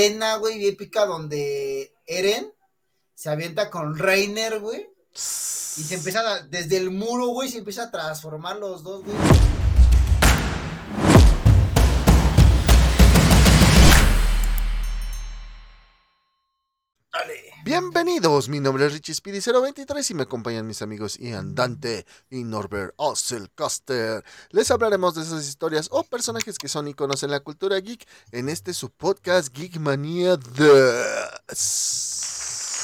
escena, güey, épica donde Eren se avienta con Reiner, güey. Y se empieza desde el muro, güey, se empieza a transformar los dos, güey. Bienvenidos, mi nombre es Richie Speedy 023 y me acompañan mis amigos Ian Dante y Norbert Osselcaster. Les hablaremos de esas historias o personajes que son iconos en la cultura geek en este su podcast Geek Mania 2.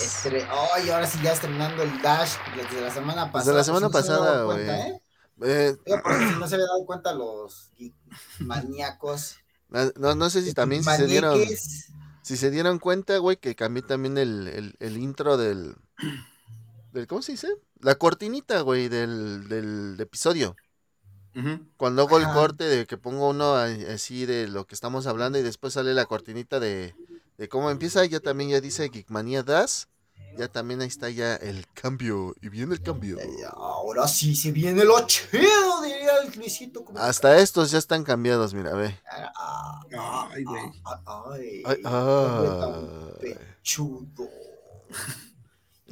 Estre- Ay, ahora sí ya estrenando el Dash desde la semana pasada. Desde la semana pues, no se había pasada, güey. ¿eh? Eh, si no se había dado cuenta los geek maníacos. no, no sé si también si se dieron. Si se dieron cuenta, güey, que cambié también el, el- el intro del, del. ¿Cómo se dice? La cortinita, güey, del, del episodio. Cuando hago el corte de que pongo uno así de lo que estamos hablando y después sale la cortinita de, de cómo empieza, ya también ya dice Geekmania Das. Ya también ahí está ya el cambio. Y viene el cambio. Ahora sí se viene lo chido, diría el Luisito. Hasta estos ya están cambiados, mira, ve. Ay, güey. Ay, Ay, ay. pechudo.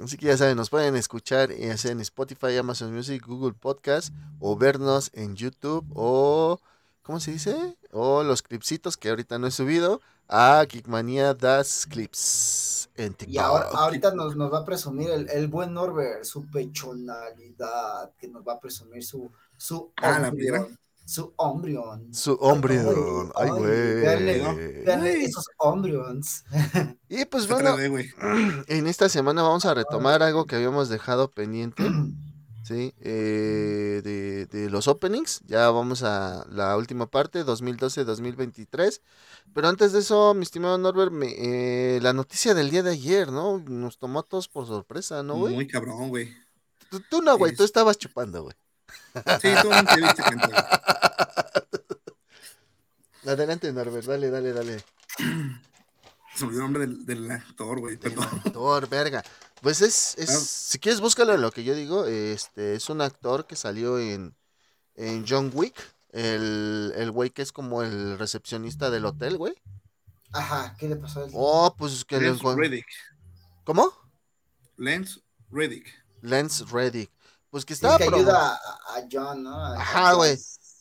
Así que ya saben, nos pueden escuchar ya sea en Spotify, Amazon Music, Google Podcast o vernos en YouTube o ¿cómo se dice? O los clipsitos que ahorita no he subido a Geekmania Das Clips en TikTok. Y ahora, ahorita nos, nos va a presumir el, el buen Norbert, su pechonalidad, que nos va a presumir su, su Ah, la piedra. Su hombrión. Su hombre, ay, güey. esos hombrions. Y pues bueno, en esta semana vamos a retomar algo que habíamos dejado pendiente, ¿sí? Eh, de, de los openings. Ya vamos a la última parte, 2012-2023. Pero antes de eso, mi estimado Norbert, me- eh, la noticia del día de ayer, ¿no? Nos tomó a todos por sorpresa, ¿no, güey? Muy cabrón, güey. Tú, tú no, güey, tú estabas chupando, güey. Sí, tú no te diste cuenta. Adelante, Norbert, dale, dale, dale. Se olvidó el nombre del, del actor, güey. Actor, verga. Pues es, es Ah. si quieres búscalo en lo que yo digo, este, es un actor que salió en, en John Wick, el, el güey que es como el recepcionista del hotel, güey. Ajá, ¿qué le pasó a él? Oh, pues que Lance encuentro. Reddick. ¿Cómo? Lance Reddick. Lance Reddick. Pues que estaba que promo- ayuda a, a John, ¿no? A- Ajá, güey.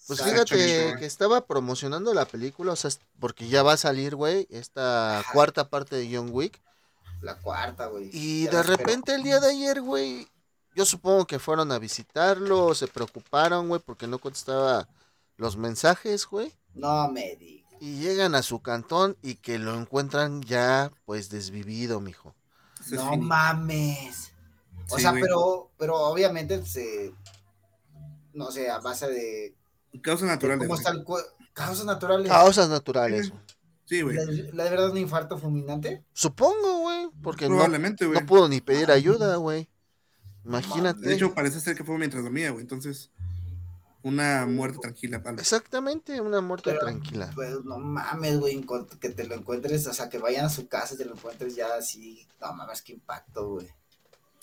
Pues fíjate que estaba promocionando la película, o sea, es- porque ya va a salir, güey, esta Ajá. cuarta parte de John Wick. La cuarta, güey. Y Ya de repente el día de ayer, güey, yo supongo que fueron a visitarlo, se preocuparon, güey, porque no contestaba los mensajes, güey. No me digas. Y llegan a su cantón y que lo encuentran ya, pues, desvivido, mijo. Es No mames. O Sí, sea, güey. pero, pero obviamente se. No sé, a base de. Causas naturales. ¿Cómo güey. está el cue- Causas naturales. Causas naturales. Sí, güey. ¿La, la de verdad un infarto fulminante? Supongo, güey, porque no, Probablemente, güey. no pudo ni pedir ayuda, güey. Imagínate. De hecho, parece ser que fue mientras dormía, güey. Entonces, una muerte tranquila. vez. Exactamente, una muerte Pero- tranquila. Pues no mames, güey, que te lo encuentres, o sea, que vayan a su casa y te lo encuentres ya así. No mames, qué impacto, güey.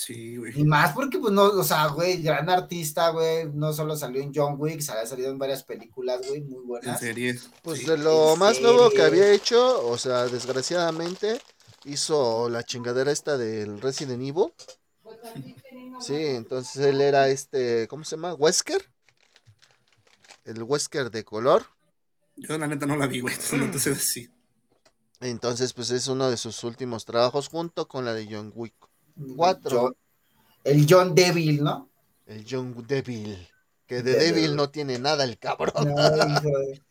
Sí, güey. Y más porque, pues, no, o sea, güey, gran artista, güey, no solo salió en John Wick, había salido en varias películas, güey, muy En buenas. series. Pues sí. de lo ¿En más nuevo que había hecho, o sea, desgraciadamente, hizo la chingadera esta del Resident Evil. Sí, entonces él era este, ¿cómo se llama? Wesker. El Wesker de color. Yo, la neta, no la vi, güey. Entonces, no te sé decir. Entonces, pues es uno de sus últimos trabajos junto con la de John Wick. Cuatro. John- el John Devil, ¿no? El John Devil. Que de Devil. No tiene nada el cabrón. No, hijo de-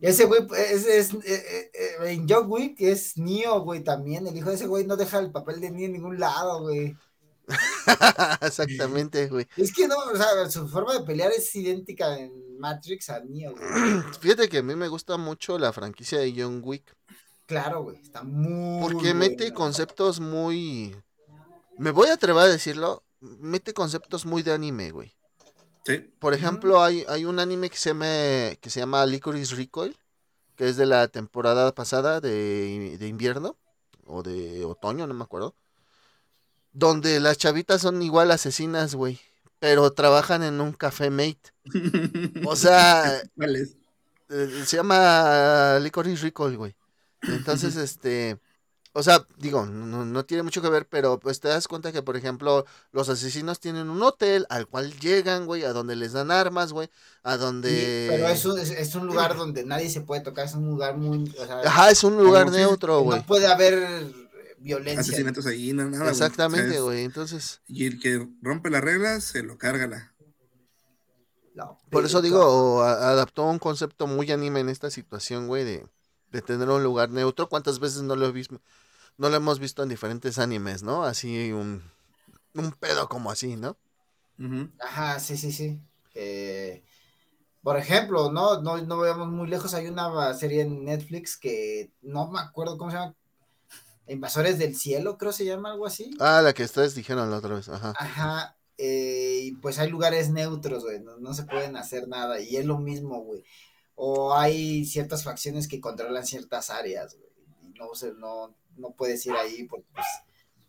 Ese güey, es, es, eh, eh, eh, en John Wick es Neo, güey, también. El hijo de ese güey no deja el papel de Neo en ningún lado, güey. Exactamente, güey. Es que no, o sea, su forma de pelear es idéntica en Matrix a Neo, güey. Fíjate que a mí me gusta mucho la franquicia de John Wick. Claro, güey, está muy. Porque mete buena. conceptos muy. Me voy a atrever a decirlo. Mete conceptos muy de anime, güey. Sí. Por ejemplo, hay, hay un anime que se, llama, que se llama Licorice Recoil, que es de la temporada pasada de, de invierno, o de otoño, no me acuerdo. Donde las chavitas son igual asesinas, güey. Pero trabajan en un café mate. O sea, ¿Cuál es? eh, se llama Licorice Recoil, güey. Entonces, este, o sea, digo, no, no, tiene mucho que ver, pero pues te das cuenta que, por ejemplo, los asesinos tienen un hotel al cual llegan, güey, a donde les dan armas, güey, a donde... pero es un, es, un, lugar donde nadie se puede tocar, es un lugar muy... Ajá, es un lugar neutro, güey. No puede haber violencia. Asesinatos ahí, nada. Exactamente, güey, entonces... Y el que rompe las reglas, se lo carga la... Por eso digo, adaptó un concepto muy anime en esta situación, güey, de, de tener un lugar neutro. ¿Cuántas veces no lo he visto? no lo hemos visto en diferentes animes, ¿no? Así un, un pedo como así, ¿no? Ajá, sí, sí, sí. Eh, por ejemplo, ¿no? No, no veamos muy lejos, hay una serie en Netflix que no me acuerdo cómo se llama. Invasores del Cielo, creo se llama algo así. Ah, la que ustedes dijeron la otra vez, ajá. Ajá, eh, y pues hay lugares neutros, güey, no, no, se pueden hacer nada, y es lo mismo, güey. O hay ciertas facciones que controlan ciertas áreas, güey, y no, se, no, no puedes ir ahí porque pues,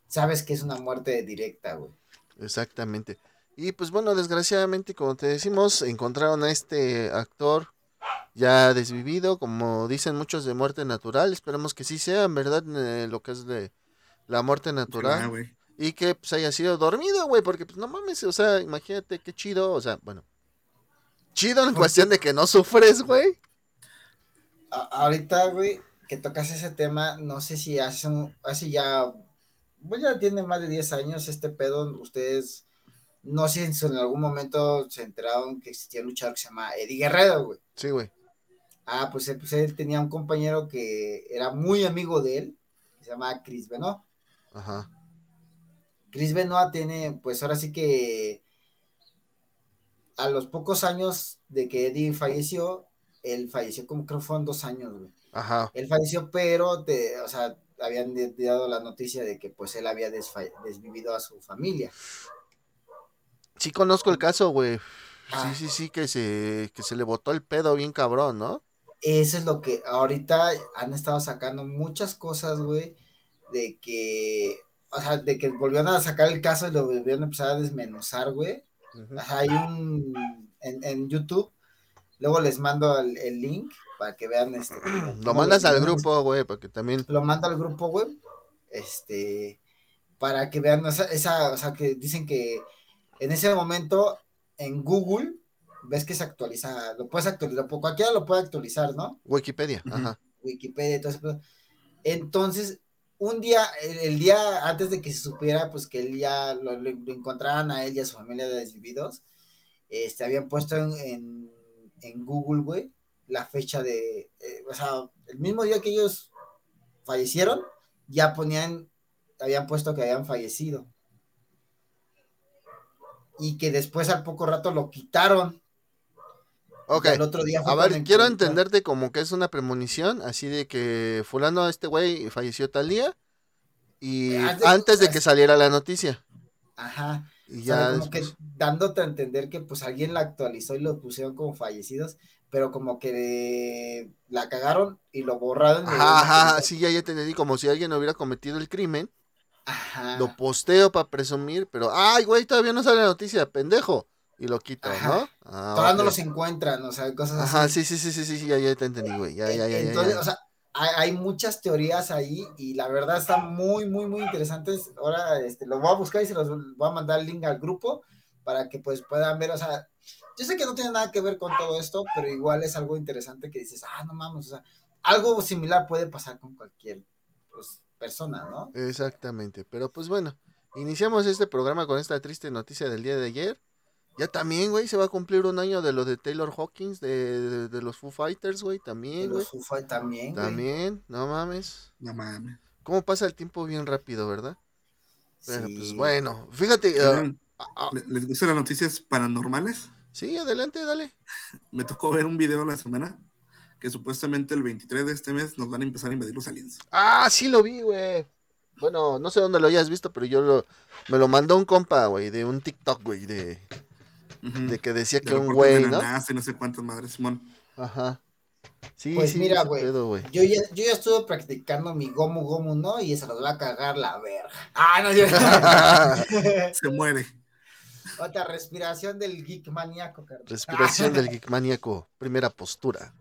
sabes que es una muerte directa, güey. Exactamente. Y pues bueno, desgraciadamente, como te decimos, encontraron a este actor ya desvivido, como dicen muchos de muerte natural. Esperemos que sí sea, en verdad, eh, lo que es de la muerte natural. y que pues haya sido dormido, güey, porque pues no mames, o sea, imagínate qué chido, o sea, bueno. Chido en cuestión de que no sufres, güey. ahorita, güey, que tocas ese tema, no sé si hace, hace ya, pues ya tiene más de 10 años este pedo, ustedes, no sé si en algún momento se enteraron que existía un luchador que se llama Eddie Guerrero, güey. Sí, güey. Ah, pues, eh, pues, él tenía un compañero que era muy amigo de él, que se llama Chris Benoit. Ajá. Chris Benoit tiene, pues ahora sí que a los pocos años de que Eddie falleció, él falleció como creo fueron dos años, güey. Ajá. Él falleció, pero, te, o sea, habían dado la noticia de que pues él había desvivido a su familia. Sí conozco el caso, güey. Ah. Sí, sí, sí, que se, que se le botó el pedo bien cabrón, ¿no? Eso es lo que ahorita han estado sacando muchas cosas, güey, de que, o sea, de que volvieron a sacar el caso y lo volvieron a empezar a desmenuzar, güey. Hay un, en, en, YouTube, luego les mando el link para que vean este. Lo mandas al grupo, güey, porque también. Lo mando al grupo, güey. Este, para que vean esa, o sea, que dicen que en ese momento en Google ves que se actualiza, lo puedes actualizar, cualquiera lo puede actualizar, ¿no? Wikipedia, ajá. Wikipedia, entonces, entonces, un día, el, día antes de que se supiera, pues que él ya lo, encontraran a él y a su familia de desvividos, este, habían puesto en, en, en Google, güey, la fecha de, eh, o sea, el mismo día que ellos fallecieron, ya ponían, habían puesto que habían fallecido. Y que después al poco rato lo quitaron. Ok. El otro día a ver, quiero entenderte como que es una premonición, así de que fulano, este güey, falleció tal día y eh, antes de que saliera la noticia. Ajá. Y ya como que dándote a entender que pues alguien la actualizó y lo pusieron como fallecidos, pero como que la cagaron y lo borraron. Ajá, ajá, sí, ya, ya te entendí, como si alguien hubiera cometido el crimen. Ajá. Lo posteo para presumir, pero, ay, güey, todavía no sale la noticia, pendejo. Y lo quito, ¿no? Ah, todavía no los encuentran, o sea, cosas así. Ajá, sí, sí, sí, sí, sí, ya, ya te entendí, güey. Ya, ya, ya, Entonces, o sea, hay, muchas teorías ahí y la verdad están muy, muy, muy interesantes. Ahora, este, los voy a buscar y se los voy a mandar el link al grupo para que pues puedan ver, o sea, yo sé que no tiene nada que ver con todo esto, pero igual es algo interesante que dices, ah, no mames, o sea, algo similar puede pasar con cualquier pues, persona, ¿no? Exactamente, pero pues bueno, iniciamos este programa con esta triste noticia del día de ayer. Ya también, güey, se va a cumplir un año de lo de Taylor Hawkins, de, de, los Foo Fighters, güey, también, güey. Los Foo Fighters también, También, no mames. No mames. ¿Cómo pasa el tiempo bien rápido, verdad? Pero pues bueno, fíjate. Uh, ¿Les gustan las noticias paranormales? Sí, adelante, dale. Me tocó ver un video la semana que supuestamente el 23 de este mes nos van a empezar a invadir los aliens. Ah, sí lo vi, güey. Bueno, no sé dónde lo hayas visto, pero yo lo, me lo mandó un compa, güey, de un TikTok, güey, de, de que decía que un güey, ¿no? no sé cuántas madres, Simón. Ajá. Sí, pues mira, güey. Yo ya, yo ya estuve practicando mi gomu gomu, ¿no? Y se nos va a cagar la verga. Ah, no, yo... se muere. Otra respiración del geek maníaco, Respiración del geek maníaco, primera postura.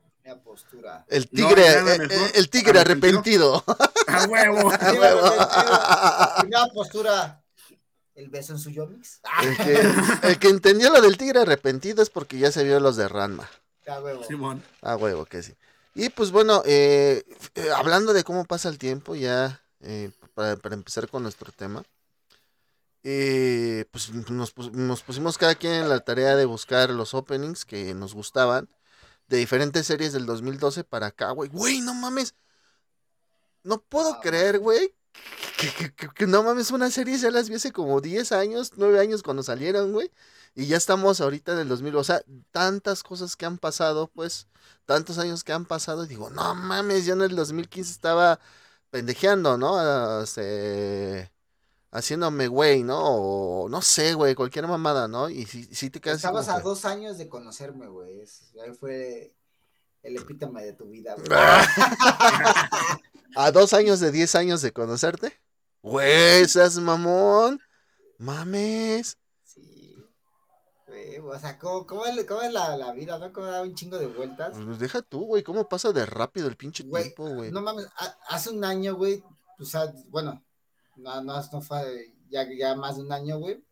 postura. El tigre, el, tigre arrepentido. A huevo. A huevo. postura. El beso en su yomix. El que, el que entendió lo del tigre arrepentido es porque ya se vio los de Ranma. A huevo. Simón. A huevo, que sí. Y pues bueno, eh, eh, hablando de cómo pasa el tiempo, ya eh, para, empezar con nuestro tema, pues nos, nos, pusimos cada quien en la tarea de buscar los openings que nos gustaban de diferentes series del 2012 para acá, güey. Güey, no mames. No puedo creer, güey. Que, no mames, una serie ya las vi hace como 10 años, 9 años cuando salieron, güey. Y ya estamos ahorita en el 2000. O sea, tantas cosas que han pasado, pues, tantos años que han pasado. Y digo, no mames, yo en el 2015 estaba pendejeando, ¿no? Este, haciéndome güey, ¿no? O no sé, güey, cualquier mamada, ¿no? Y si, te quedas. Estabas a dos años de conocerme, güey. Ahí fue el epítome de tu vida, güey. a dos años de diez años de conocerte. Güey, esas mamón. Mames. Sí. Güey, o sea, ¿cómo, es, la, vida, no? ¿Cómo da un chingo de vueltas? Pues deja tú, güey, ¿cómo pasa de rápido el pinche tiempo, güey? No mames, hace un año, güey, o sea, bueno, no, no, no fue ya, ya más de un año, güey.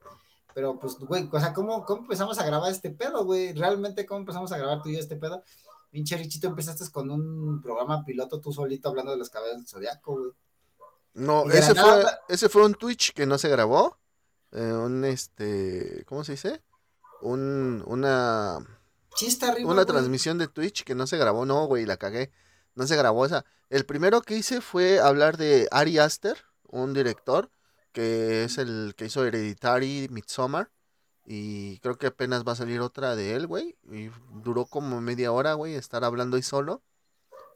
Pero pues, güey, o sea, ¿cómo, ¿cómo empezamos a grabar este pedo, güey? Realmente, ¿cómo empezamos a grabar tú y yo este pedo? Pinche Richito, empezaste con un programa piloto tú solito hablando de los cabellos del zodiaco, güey. No, ese fue, ese fue un Twitch que no se grabó. Eh, un este, ¿cómo se dice? Un, una... Chista arriba, Una transmisión de Twitch que no se grabó, no, güey, la cagué. No se grabó esa. El primero que hice fue hablar de Ari Aster, un director que es el que hizo Hereditary, Midsommar. Y creo que apenas va a salir otra de él, güey. Y duró como media hora, güey, estar hablando ahí solo.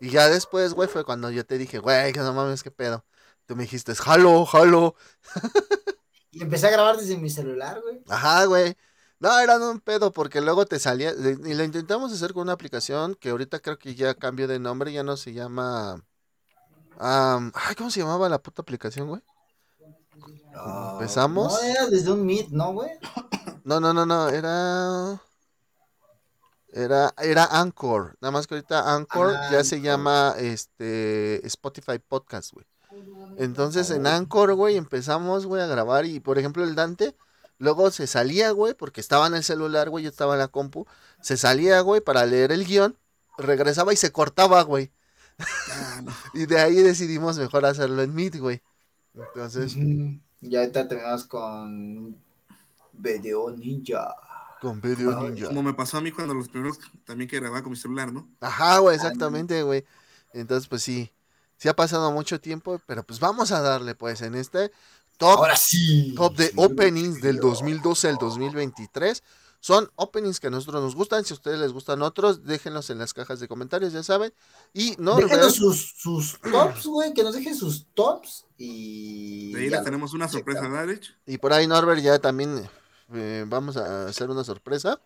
Y ya después, güey, fue cuando yo te dije, güey, que no mames, qué pedo. Tú me dijiste, jalo, jalo. y empecé a grabar desde mi celular, güey. Ajá, güey. No, era un pedo porque luego te salía. Y lo intentamos hacer con una aplicación que ahorita creo que ya cambió de nombre, ya no se llama ay, ¿cómo se llamaba la puta aplicación, güey? Empezamos. No, era desde un Meet, ¿no, güey? No, no, no, no, era. Era, era Anchor. Nada más que ahorita Anchor ah, ya se llama este Spotify Podcast, güey. Entonces en Anchor, güey, empezamos, güey, a grabar. Y por ejemplo, el Dante, luego se salía, güey, porque estaba en el celular, güey, yo estaba en la compu. Se salía, güey, para leer el guion. Regresaba y se cortaba, güey. Ah, y de ahí decidimos mejor hacerlo en Meet, güey. Entonces. Ya ahorita terminamos con Video Ninja. Con Video Ninja. Como me pasó a mí cuando los primeros también que grababa con mi celular, ¿no? Ajá, güey, exactamente, güey. Entonces, pues sí. Sí ha pasado mucho tiempo, pero pues vamos a darle, pues, en este top, Ahora sí. top de openings del 2012 al 2023. Son openings que a nosotros nos gustan. Si a ustedes les gustan otros, déjenlos en las cajas de comentarios, ya saben. Y no. Déjenos sus, sus tops, güey, que nos dejen sus tops. Y. De ahí les tenemos una sorpresa, Darich. Y por ahí, Norbert, ya también eh, vamos a hacer una sorpresa.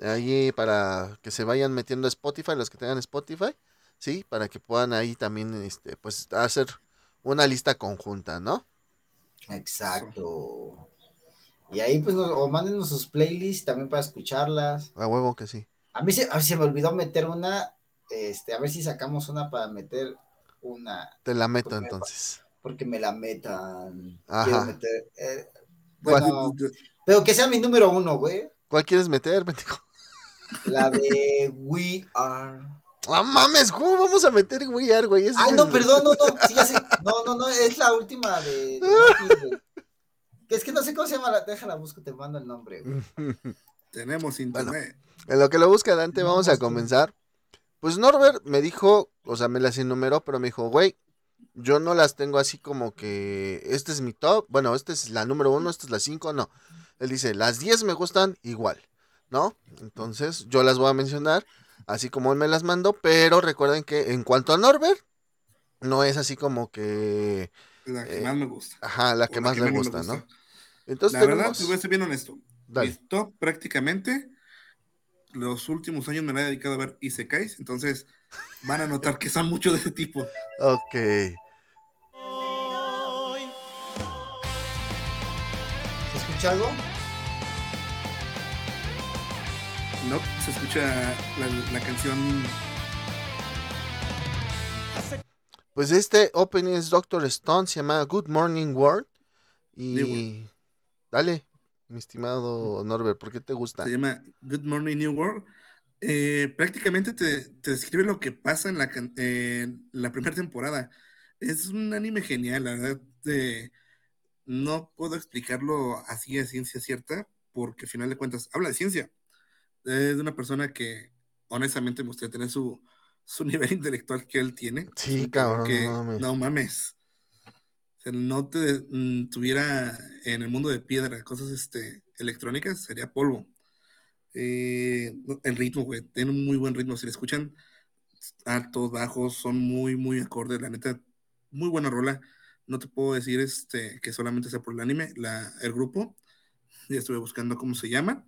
Ahí para que se vayan metiendo a Spotify, los que tengan Spotify, ¿sí? Para que puedan ahí también, este, pues, hacer una lista conjunta, ¿no? Exacto. Y ahí pues o mándenos sus playlists también para escucharlas. A huevo que sí. A mí se, se me olvidó meter una, este, a ver si sacamos una para meter una. Te la meto entonces. porque me la metan. Quiero meter. Eh, bueno, pero que sea mi número uno, güey. ¿Cuál quieres meter, La de We Are. ¡Ah, mames! ¿Cómo vamos a meter We Are, güey? Ay, no, perdón, no, no. Sí, ya sé. No, no, no, es la última de que es que no sé cómo se llama la. Déjala, busco, te mando el nombre. Tenemos internet. en lo que lo busca Dante, vamos a comenzar. Pues Norbert me dijo, o sea, me las enumeró, pero me dijo, güey, yo no las tengo así como que este es mi top. Bueno, esta es la número uno, esta es la cinco, no. Él dice, las diez me gustan igual, ¿no? Entonces, yo las voy a mencionar, así como él me las mandó, pero recuerden que en cuanto a Norbert, no es así como que. La que más me gusta. Ajá, la que más le gusta, ¿no? Entonces, la verdad, te voy a ser bien honesto. Visto prácticamente los últimos años me la he dedicado a ver Isekais, entonces van a notar que son mucho de ese tipo. Ok. escucha algo? No, se escucha la, canción. Pues este opening es Doctor Stone, se llama Good Morning World. Y dale, mi estimado Norbert, ¿por qué te gusta? Se llama Good Morning New World. Eh, prácticamente te, describe lo que pasa en la, eh, la primera temporada. Es un anime genial, la verdad no puedo explicarlo así a ciencia cierta, porque al final de cuentas habla de ciencia. Es de una persona que honestamente me gustaría tener su, su nivel intelectual que él tiene. Sí, cabrón. Que, no mames. No mames. O no te mm, tuviera en el mundo de piedra cosas este, electrónicas, sería polvo. Eh, el ritmo, güey, tiene un muy buen ritmo. Si le escuchan altos, bajos, son muy, muy acordes. La neta, muy buena rola. No te puedo decir este, que solamente sea por el anime, la, el grupo. Ya estuve buscando cómo se llama.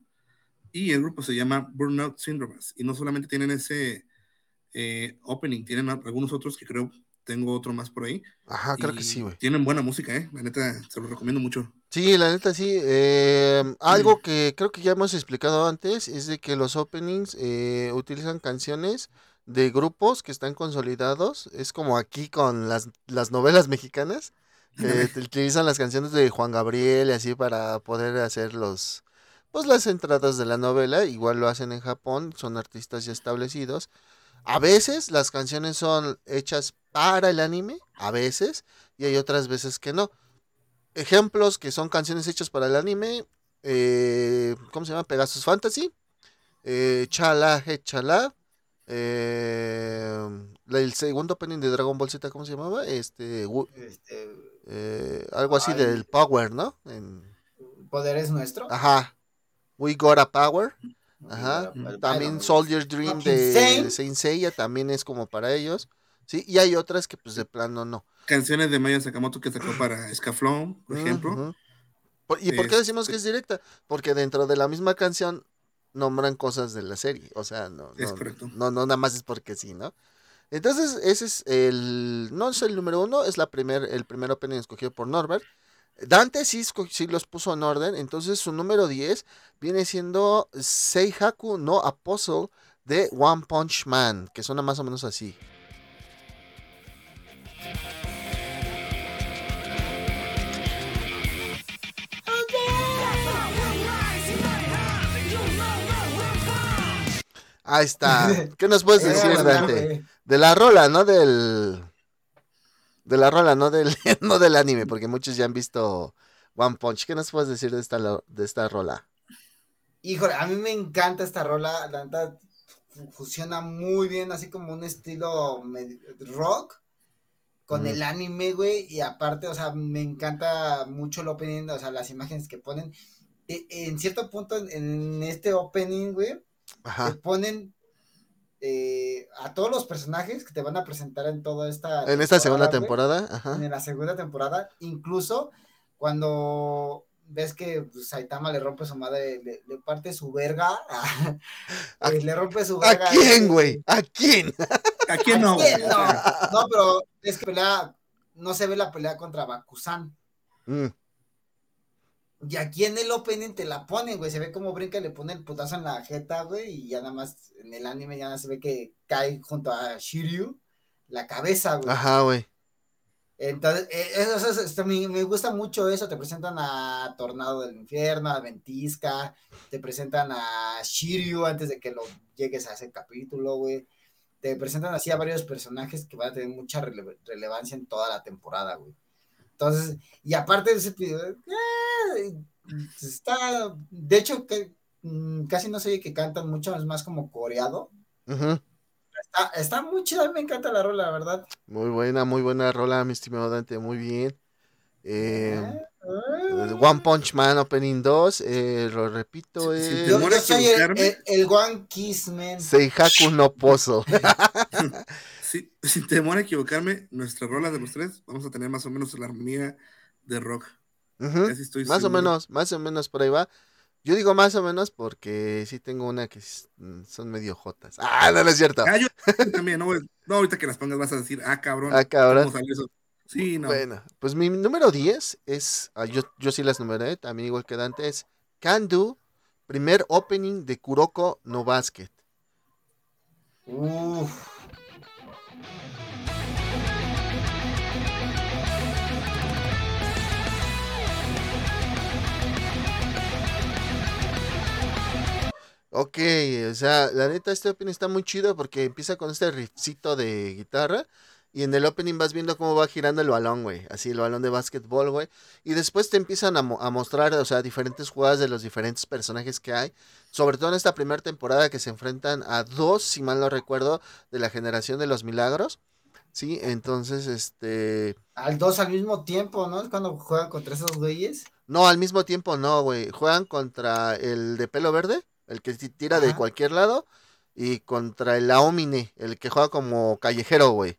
Y el grupo se llama Burnout Syndrome. Y no solamente tienen ese eh, opening, tienen algunos otros que creo tengo otro más por ahí. Ajá, creo que sí, güey. Tienen buena música, ¿eh? La neta, se lo recomiendo mucho. Sí, la neta sí. Eh, algo que creo que ya hemos explicado antes es de que los openings eh, utilizan canciones de grupos que están consolidados. Es como aquí con las, las novelas mexicanas, que utilizan las canciones de Juan Gabriel y así para poder hacer los, pues las entradas de la novela. Igual lo hacen en Japón, son artistas ya establecidos. A veces las canciones son hechas para el anime, a veces, y hay otras veces que no. Ejemplos que son canciones hechas para el anime, eh, ¿cómo se llama? Pegasus Fantasy, eh, Chala He Chala, eh, el segundo opening de Dragon Ball Z, ¿cómo se llamaba? Este, este eh, algo así del Power, ¿no? En, ¿Poder es nuestro? Ajá. We Got a Power. Ajá. También Soldier Dream de Saint Seiya también es como para ellos. Sí, y hay otras que pues de plano no. Canciones de Maya Sakamoto que sacó para Scaflón, por ejemplo. ¿Y por qué decimos que es directa? Porque dentro de la misma canción nombran cosas de la serie. O sea, no. No, no, nada más es porque sí, ¿no? Entonces, ese es el. No es el número uno, es la primer, el primer opening escogido por Norbert. Dante sí, sí, los puso en orden, entonces su número 10 viene siendo Seihaku no Apostle de One Punch Man, que suena más o menos así. Ahí está. ¿Qué nos puedes decir, Dante? De la rola, ¿no? Del de la rola, no del, no del anime, porque muchos ya han visto One Punch. ¿Qué nos puedes decir de esta, de esta rola? Híjole, a mí me encanta esta rola, la verdad fusiona muy bien, así como un estilo rock con el anime, güey, y aparte, o sea, me encanta mucho el opening, o sea, las imágenes que ponen. E, en cierto punto, en este opening, güey, te ponen eh, a todos los personajes que te van a presentar en toda esta. En esta segunda temporada, En la segunda temporada, incluso cuando ves que pues, Saitama le rompe su madre, le, parte su verga, eh, le rompe su verga. ¿A quién, güey? ¿A quién? ¿A quién no? No, pero es que pelea, no se ve la pelea contra Bakusan. Mm. Y aquí en el opening te la ponen, güey. Se ve como brinca y le pone el putazo en la jeta, güey. Y ya nada más en el anime ya se ve que cae junto a Shiryu la cabeza, güey. Ajá, güey. Entonces, eh, eso, me, gusta mucho eso. Te presentan a Tornado del Infierno, a Ventisca. Te presentan a Shiryu antes de que lo llegues a ese capítulo, güey. Te presentan así a varios personajes que van a tener mucha relevancia en toda la temporada, güey. Entonces, y aparte de ese eh, está, de hecho, que mm, casi no sé que cantan mucho, es más como coreado. está, muy chida, me encanta la rola, la verdad. Muy buena, muy buena rola, mi estimado Dante, muy bien. Eh, One Punch Man Opening 2, eh, lo repito, es... Yo, soy el, One Kiss Man. Seihaku no Pozo. sí, sin temor a equivocarme, nuestra rola de los tres, vamos a tener más o menos la armonía de rock. más o menos, más o menos por ahí va. Yo digo más o menos porque sí tengo una que mm, son medio jotas. Ah, no, no es cierto. Ah, yo también, no, no, ahorita que las pongas vas a decir, ah, cabrón. Ah, cabrón. Sí, no. Bueno, pues mi número 10 es, ah, yo, yo sí las numeré, también igual que Dante, es Can Do, primer opening de Kuroko no Basket. Uff. Ok, o sea, la neta este opening está muy chido porque empieza con este riffcito de guitarra y en el opening vas viendo cómo va girando el balón, güey. Así el balón de básquetbol, güey. Y después te empiezan a, a, mostrar, o sea, diferentes jugadas de los diferentes personajes que hay. Sobre todo en esta primera temporada que se enfrentan a dos, si mal no recuerdo, de la generación de los milagros. Sí, entonces, este... Al dos al mismo tiempo, ¿no? Es cuando juegan contra esos güeyes. No, al mismo tiempo no, güey. Juegan contra el de pelo verde, el que tira de cualquier lado, y contra el Aomine, el que juega como callejero, güey.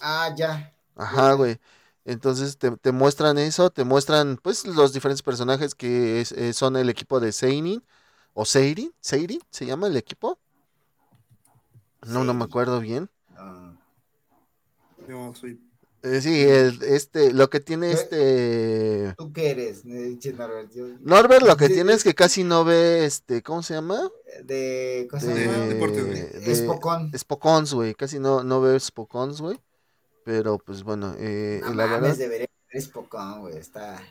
Ah, ya. Ajá, güey. Entonces te, muestran eso, te muestran pues los diferentes personajes que eh, son el equipo de Seinin o Seirin, Seirin se llama el equipo. No, no me acuerdo bien. Ah. Yo soy sí, el, este, lo que tiene este. ¿Tú qué eres, Norbert? Norbert lo que tiene es que casi no ve, este, ¿cómo se llama? De, ¿cómo se llama? Deportes, de, Spokon. Spokons, güey, casi no, no ve Spokons, güey. Pero, pues, bueno, eh, no la verdad. debería ver Spokon, güey, está...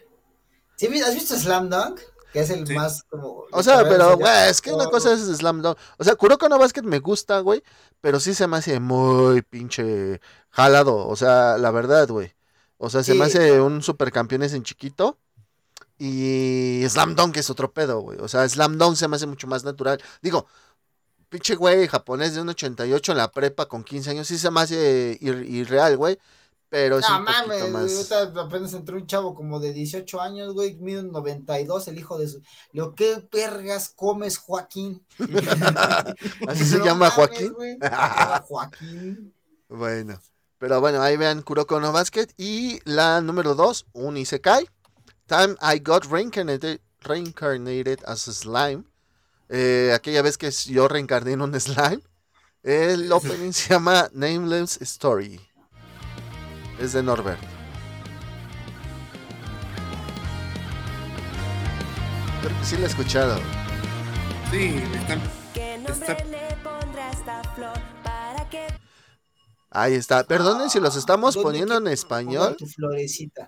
¿Sí, ¿Has visto Slam Dunk? Que es el más como. O sea, pero, güey, es que una cosa es Slam Dunk. O sea, Kuroko no Basket me gusta, güey. Pero sí se me hace muy pinche jalado. O sea, la verdad, güey. O sea, se me hace un supercampeones en chiquito. Y Slam Dunk es otro pedo, güey. O sea, Slam Dunk se me hace mucho más natural. Digo, pinche güey japonés de un 88 en la prepa con 15 años, sí se me hace irreal, güey. Pero no, mames, más... apenas entró un chavo como de 18 años, güey, mide un 92, el hijo de su... Lo que pergas comes, Joaquín. ¿Así se llama Joaquín? Joaquín. Bueno, pero bueno, ahí vean Kuroko no Basket. Y la número 2, un Isekai. Time I got reincarnated, reincarnated as a slime. Eh, aquella vez que yo reencarné en un slime. El opening se llama Nameless Story. Es de Norbert. Creo que sí lo he escuchado. Sí, está, Ahí está. Perdonen si los estamos poniendo en español.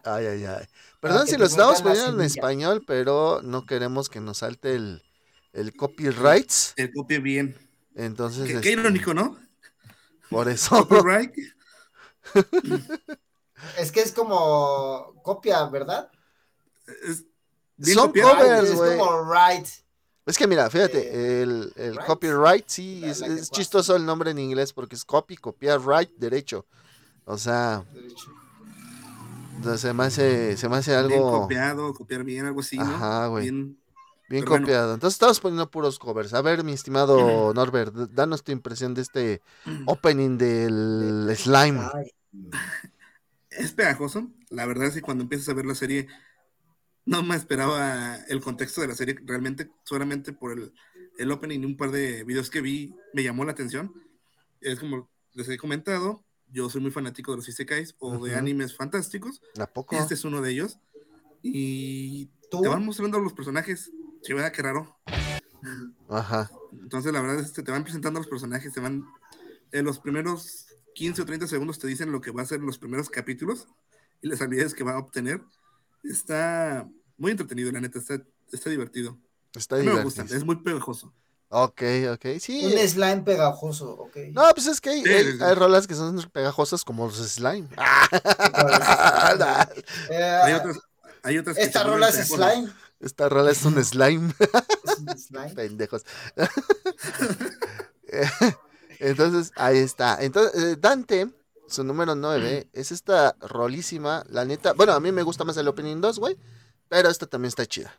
Ay, ay, ay. Perdón si los estamos poniendo en español, pero no queremos que nos salte el, el copyrights. El copy bien. Entonces. Qué, qué este, irónico, ¿no? Por eso. Copyright. Es que es como copia, ¿verdad? Son covers, güey. Es como right. Es que mira, fíjate, eh, el, el copyright sí, es, chistoso el nombre en inglés porque es copy, copiar, right, derecho. O sea, Entonces se me hace, se me hace algo... Bien copiado, copiar bien, algo así, Ajá, güey. Bien, copiado. Entonces estamos poniendo puros covers. A ver, mi estimado Norbert, danos tu impresión de este opening del slime es pegajoso. La verdad es que cuando empiezas a ver la serie, no me esperaba el contexto de la serie realmente, solamente por el, el opening y un par de videos que vi, me llamó la atención. Es como les he comentado, yo soy muy fanático de los isekais o de animes fantásticos. ¿A poco? Este es uno de ellos. Y te van mostrando los personajes. Sí, ¿verdad? Qué raro. Ajá. Entonces, la verdad es que te van presentando los personajes, te van... En los primeros 15 o 30 segundos te dicen lo que va a ser en los primeros capítulos y las habilidades que va a obtener. Está muy entretenido, la neta, está, está divertido. Está divertido. Me gusta, es muy pegajoso. Ok, ok, sí. Un slime pegajoso, ok. No, pues es que hay, hay, rolas que son pegajosas como los slime. hay otras, hay otras Esta rola es slime. Esta rola es un slime. Es un slime. Pendejos. Entonces, ahí está. Entonces, eh, Dante, su número 9, es esta rolísima, la neta. Bueno, a mí me gusta más el Opening 2, güey. Pero esta también está chida.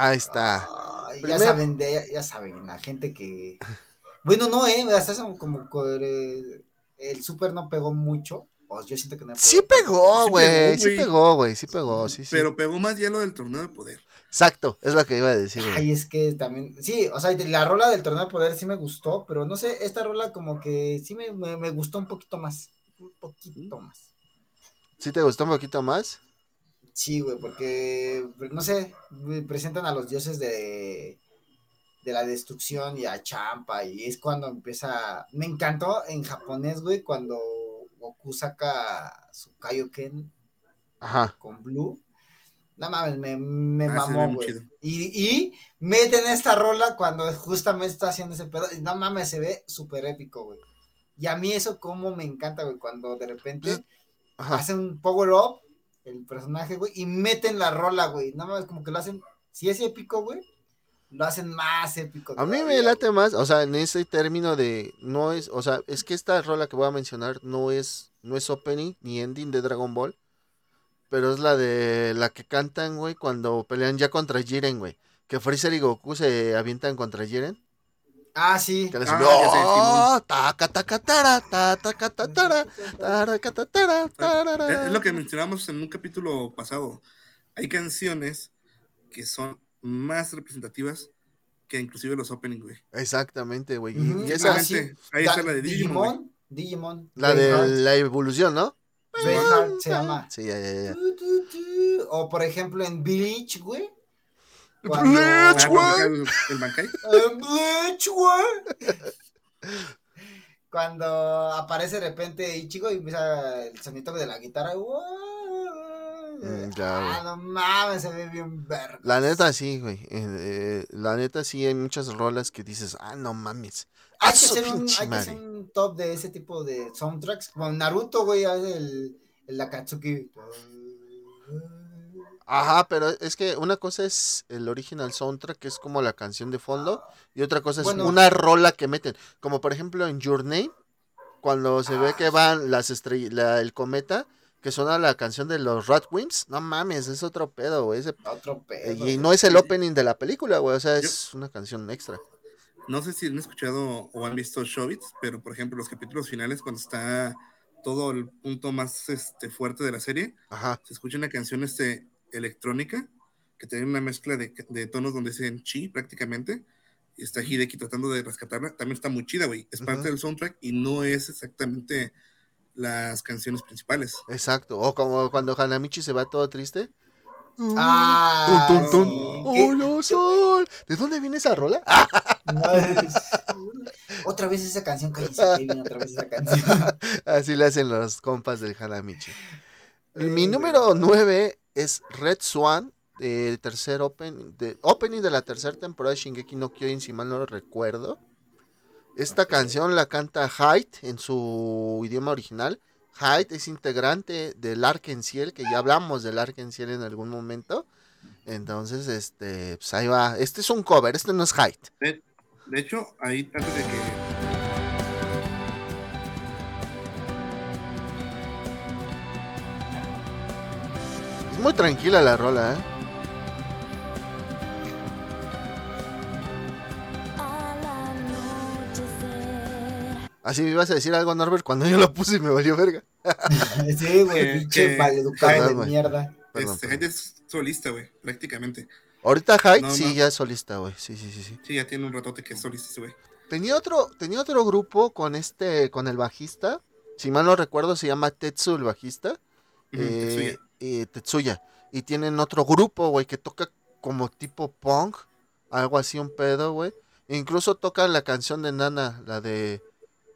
Ahí está. ya saben, ya saben, la gente que bueno, no, eh, hasta como el, el Super no pegó mucho. Yo siento que no pegó. Sí pegó, güey. Sí pegó, güey. Sí pegó, sí, sí. Pero pegó más ya lo del torneo de poder. Exacto, es lo que iba a decir. Güey. Ay, es que también, sí, o sea, la rola del torneo de poder sí me gustó, pero no sé, esta rola como que sí me, me, gustó un poquito más, un poquito más. ¿Sí te gustó un poquito más? Sí, güey, porque, no sé, presentan a los dioses de, de la destrucción y a Champa, y es cuando empieza, me encantó en japonés, güey, cuando Goku saca su Kaioken Ajá. con Blue. No mames, me, me ah, mamó, güey. Y, y meten esta rola cuando justamente está haciendo ese pedo. Y no mames, se ve súper épico, güey. Y a mí eso como me encanta, güey, cuando de repente hacen un power up el personaje, güey, y meten la rola, güey. No mames, como que lo hacen, si es épico, güey, lo hacen más épico. A mí me late más, o sea, en ese término de, no es, o sea, es que esta rola que voy a mencionar no es, no es opening ni ending de Dragon Ball, pero es la de la que cantan, güey, cuando pelean ya contra Jiren, güey. Que Freezer y Goku se avientan contra Jiren. Ah, sí. Que les ah, Es lo que mencionamos en un capítulo pasado. Hay canciones que son más representativas que inclusive los openings, güey. Exactamente, güey. Y esa ah, ahí está la de Digimon. Digimon. La de la evolución, ¿no? se llama. Sí, ya, ya, ya. O por ejemplo en Bleach, güey. Bleach, güey. El, Bankai. Bleach, güey. Cuando aparece de repente Ichigo y empieza el sonido de la guitarra, mm, ah, no mames, se ve bien verga. La neta sí, güey. Eh, eh, la neta sí hay muchas rolas que dices, ah, no mames. Hay que, hacer un, hay que hacer un top de ese tipo de soundtracks. Como Naruto, güey, el, el Akatsuki. Ajá, pero es que una cosa es el original soundtrack, que es como la canción de fondo, y otra cosa es una rola que meten. Como por ejemplo en Your Name, cuando se ve que van las estrellas, el cometa, que suena la canción de los Ratwimps, no mames, es otro pedo, güey. Otro pedo. Y no es el opening de la película, güey, o sea, es una canción extra no sé si han escuchado o han visto Showbiz, pero por ejemplo, los capítulos finales, cuando está todo el punto más este, fuerte de la serie, se escucha una canción este, electrónica que tiene una mezcla de, tonos donde dicen chi prácticamente. Y está Hideki tratando de rescatarla. También está muy chida, güey. Es parte del soundtrack y no es exactamente las canciones principales. Exacto. O como cuando Hanamichi se va todo triste Ah, sol. ¿De dónde viene esa rola? otra vez esa canción, otra vez esa canción. Así le hacen los compas del Hanamichi. Mi número 9 es Red Swan, de tercer open, de, opening de la tercera temporada de Shingeki no Kyojin, si mal no lo recuerdo. Esta canción la canta Hyde en su idioma original Hyde es integrante del Arkenciel, que ya hablamos del Arkenciel en algún momento. Entonces, este, pues ahí va. Este es un cover, este no es Hyde. De, hecho, ahí antes de que. Muy tranquila la rola, ¿eh? Así me ibas a decir algo, Norbert, cuando yo lo puse y me valió verga. sí, güey, pinche maleducado de mierda. Este, es solista, güey, prácticamente. Ahorita Hyde sí ya es solista, güey. Sí, sí, sí, sí. Sí, ya tiene un ratote que es solista, güey. Tenía otro, tenía otro grupo con este, con el bajista. Si mal no recuerdo, se llama Tetsu, el bajista. eh, Tetsuya. Tetsuya. Y tienen otro grupo, güey, que toca como tipo punk. Algo así, un pedo, güey. Incluso tocan la canción de Nana, la de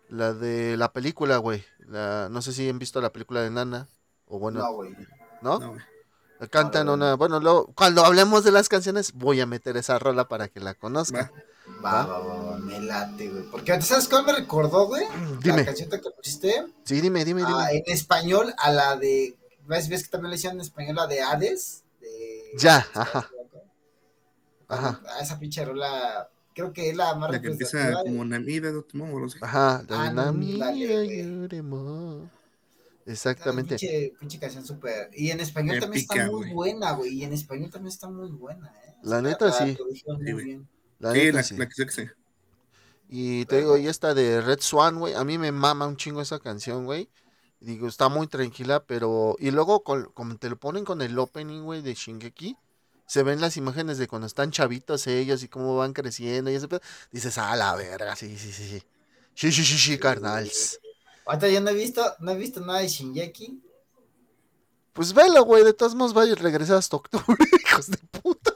la de la película, güey. no sé si han visto la película de Nana. O bueno. No, güey. ¿No? Cantan una. Bueno, cuando hablemos de las canciones, voy a meter esa rola para que la conozcan. Va, va, va, me late, güey. Porque ¿sabes cuál me recordó, güey? Dime. La canción que pusiste. Sí, dime, dime, dime. Ah, en español, a la de. ¿Ves, ves que también le hicieron en español la de Hades? Ya, ajá. Ajá. A esa pinche rola creo que es la más La que empieza como Namida de Otomo, Ajá, la ah, Namida Exactamente. Pinche, pinche, canción súper. Y en español también está muy buena, güey. Y en español también está muy buena, ¿eh? La neta sí. La neta sí. La que sé Y te digo, y esta de Red Swan, güey, a mí me mama un chingo esa canción, güey. Digo, está muy tranquila, pero... Y luego, como te lo ponen con el opening, güey, de Shingeki, se ven las imágenes de cuando están chavitos ellos y cómo van creciendo y ese dices, ah, la verga, sí, sí, sí, sí. Sí, sí, sí, sí, carnals. Ahorita yo no he visto, no he visto nada de Shinjeki. Pues velo, güey, de todos modos va a regresar hasta octubre, hijos de puta.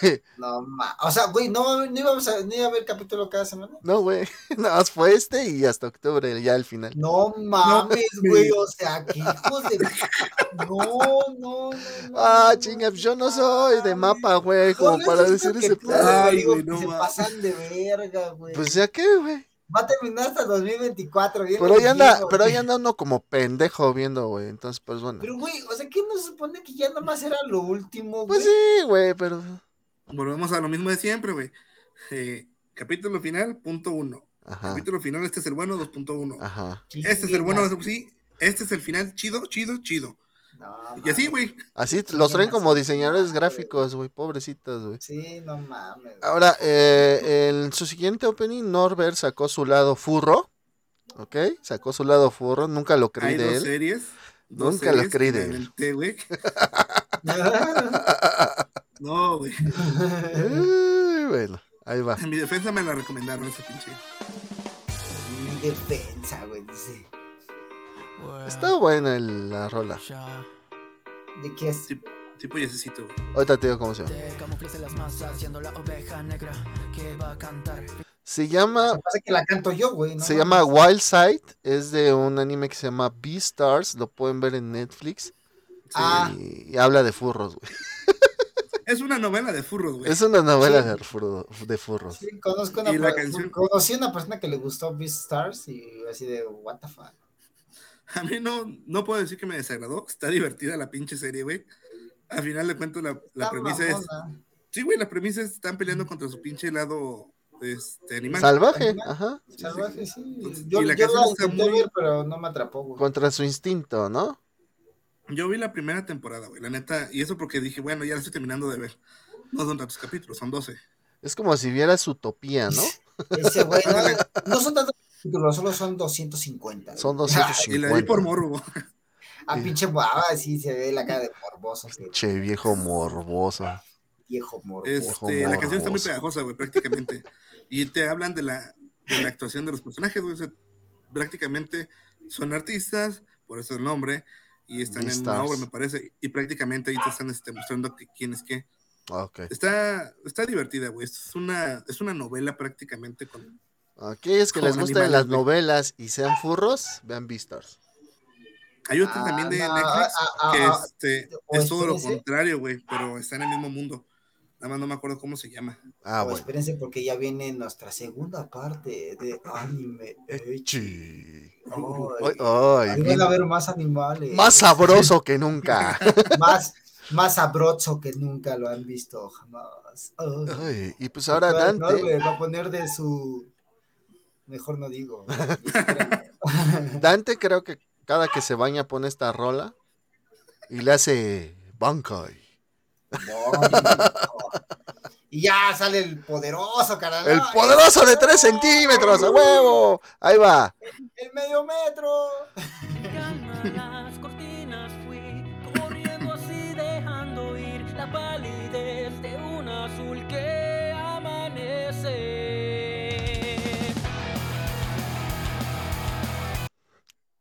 Que. No, ma. O sea, güey, no, no íbamos a, ni a ver capítulo cada semana. No, güey. Nada más fue este y hasta octubre, ya al final. No mames, güey. O sea, que hijos de. No, no, no. ah, chinga, pues yo no soy de mapa, güey, como para decir ese Ay, güey, no, se pasan de verga, güey. Pues ya qué, güey. Va a terminar hasta 2024, bien. Pero ahí anda, pero ahí anda uno como pendejo viendo, güey. Entonces, pues bueno. Pero, güey, o sea, ¿qué no se supone que ya nomás era lo último, pues güey? Pues sí, güey, pero. Volvemos a lo mismo de siempre, güey. Eh, capítulo final, punto uno. Ajá. Capítulo final, este es el bueno, 2.1. Ajá. Este es el bueno, sí. Este es el final, chido, chido, chido. No, y así, güey. Así los traen como diseñadores gráficos, güey, pobrecitos, güey. Sí, no mames. Ahora, eh, en su siguiente opening, Norbert sacó su lado furro. ¿Ok? Sacó su lado furro, nunca lo creí de él. Series, nunca lo creí de él. güey. no, güey. bueno, ahí va. En mi defensa me la recomendaron ese pinche. Mi defensa, güey, dice. Está buena la rola. ¿De qué es? tipo yesecito, güey. Ahorita te digo cómo se llama. Se llama. Pasa que la canto yo, güey. se llama Wild Side. Es de un anime que se llama Beastars. Lo pueden ver en Netflix. Ah. Y, habla de furros, güey. Es una novela de furros, güey. Es una novela de, furros. Sí, conozco una, la canción... conocí a una persona que le gustó Beastars y así de, what the fuck. A mí no, no puedo decir que me desagradó. Está divertida la pinche serie, güey. Al final de cuentas, la, premisa es. Sí, güey, la premisa es están peleando contra su pinche lado este, animal. Salvaje, ajá. Salvaje, sí. Yo, y la yo está muy... pero no me atrapó, güey. Contra su instinto, ¿no? Yo vi la primera temporada, güey, la neta. Y eso porque dije, bueno, ya la estoy terminando de ver. No son tantos capítulos, son 12. Es como si vieras Utopía, ¿no? Ese, güey, no, no son tantos solo son 250. Son 250. y le di por morbo. A pinche baba, sí se ve la cara de morboso. Che, viejo morboso. Viejo morboso. Este, la canción está muy pegajosa, güey, prácticamente. y te hablan de la, de la actuación de los personajes, güey. prácticamente son artistas, por eso el nombre, y están en una obra, me parece. Y prácticamente ahí te están este, mostrando quién es qué. Ah, okay. Está, está divertida, güey. Es una, es una novela prácticamente con Aquellos que les gustan las novelas y sean furros, vean Beastars. Hay otro también de ah, Netflix ah, ah, que este, es todo lo contrario, güey, pero está en el mismo mundo. Nada más no me acuerdo cómo se llama. Ah, bueno. Espérense porque ya viene nuestra segunda parte de anime. Echi. Ay, van a haber más animales. Más sabroso que nunca. más, más sabroso que nunca lo han visto jamás. Ay, y pues ahora Dante. va a poner de su Mejor no digo. Dante creo que cada que se baña pone esta rola y le hace Bankai. y ya sale el poderoso, carnal. El poderoso de 3 centímetros, a huevo. Ahí va. El, medio metro.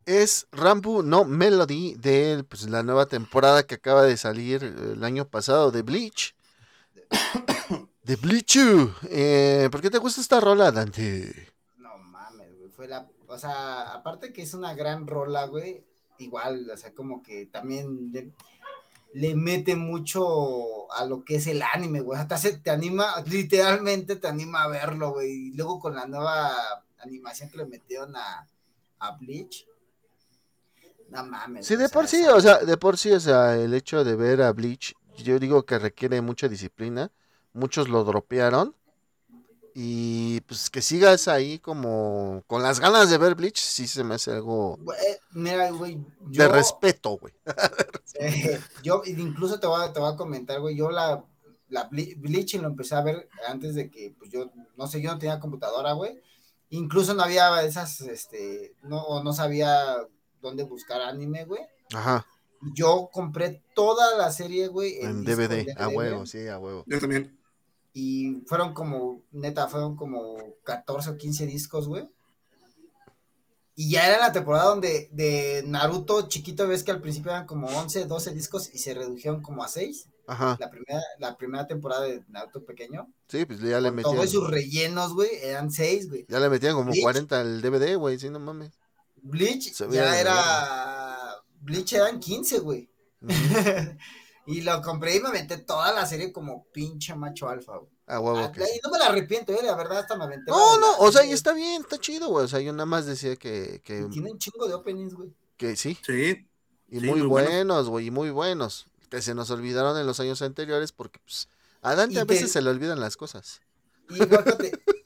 Es Rambo No Melody de pues, la nueva temporada que acaba de salir eh, el año pasado de Bleach. de Bleach. Eh, ¿Por qué te gusta esta rola, Dante? No mames, güey. Fue la. O sea, aparte que es una gran rola, güey. Igual, o sea, como que también le, mete mucho a lo que es el anime, güey. Hasta se te anima, literalmente te anima a verlo, güey. Y luego con la nueva animación que le metieron a, a Bleach no mames. Sí, de por sí, o sea, de por sí, o sea, el hecho de ver a Bleach, yo digo que requiere mucha disciplina. Muchos lo dropearon. Y pues que sigas ahí como con las ganas de ver Bleach, sí se me hace algo Mira, güey, de respeto, güey. Eh, yo incluso te voy, a, te voy a comentar, güey, yo la, la Bleach lo empecé a ver antes de que, pues yo, no sé, yo no tenía computadora, güey. Incluso no había esas, este, no, no sabía dónde buscar anime, güey. Ajá. Yo compré toda la serie, güey. En, DVD, a huevo, sí, a huevo. Yo también. Y fueron como, neta, fueron como 14 o 15 discos, güey. Y ya era la temporada donde de Naruto chiquito, ves que al principio eran como 11, 12 discos y se redujeron como a 6. Ajá. La primera, la primera temporada de Naruto pequeño. Sí, pues ya le metían. Todos sus rellenos, güey, eran seis, güey. Ya le metían como 40 al DVD, güey, sí, no mames. Bleach ya era. Bleach eran 15, güey. y lo compré y me aventé toda la serie como pinche macho alfa, güey. Ah, huevo. Ah, y no me la arrepiento, eh, la verdad, hasta me aventé. No, no, o sea, y está bien, está chido, güey. O sea, yo nada más decía que. que... Tiene un chingo de openings, güey. Que sí. Sí. Y muy, buenos, güey, y muy buenos. Que se nos olvidaron en los años anteriores porque, pues, a Dante a veces se le olvidan las cosas. Y,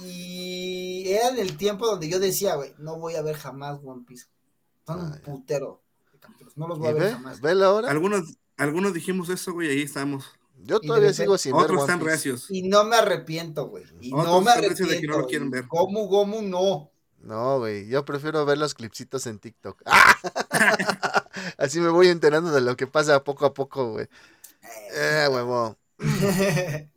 y, era en el tiempo donde yo decía, güey, no voy a ver jamás One Piece. Son un putero No los voy a ver jamás. Velo ahora. Algunos, algunos dijimos eso, güey, ahí estamos. Yo todavía sigo sin Otros están reacios. Y no me arrepiento, güey. Y no me arrepiento. De que no lo quieren ver. Gomu Gomu no. No, güey. Yo prefiero ver los clipsitos en TikTok. Así me voy enterando de lo que pasa poco a poco, güey. Eh, huevo.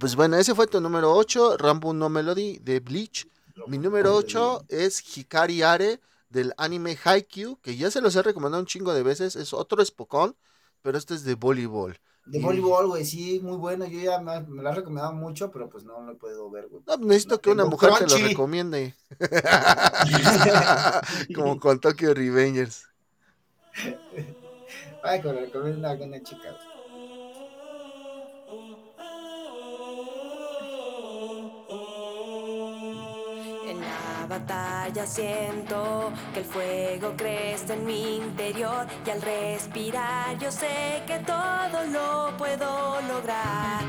Pues bueno, ese fue tu número 8, Rambo No Melody de Bleach. Mi número 8 es Hikari Are del anime Haikyuu, que ya se los he recomendado un chingo de veces. Es otro espocón, pero este es de voleibol. De voleibol, güey, sí, muy bueno. Yo ya me, me, lo he recomendado mucho, pero pues no lo puedo ver, güey. No, necesito que una mujer te lo recomiende. Como con Tokyo Revengers. Ay, que lo recomienda a alguna chica. Batalla siento que el fuego crece en mi interior y al respirar yo sé que todo lo puedo lograr.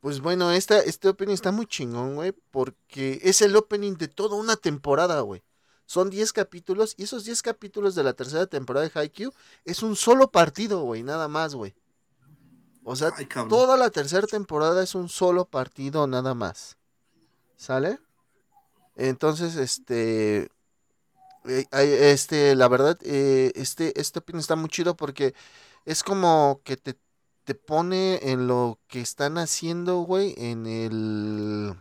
Pues bueno, esta, este opening está muy chingón, güey, porque es el opening de toda una temporada, güey. Son 10 capítulos y esos 10 capítulos de la tercera temporada de Haikyuu es un solo partido, güey, nada más, güey. O sea, toda la tercera temporada es un solo partido nada más. ¿Sale? Entonces, este, eh, este, la verdad, eh, este, este pin está muy chido porque es como que te, te pone en lo que están haciendo, güey, en el,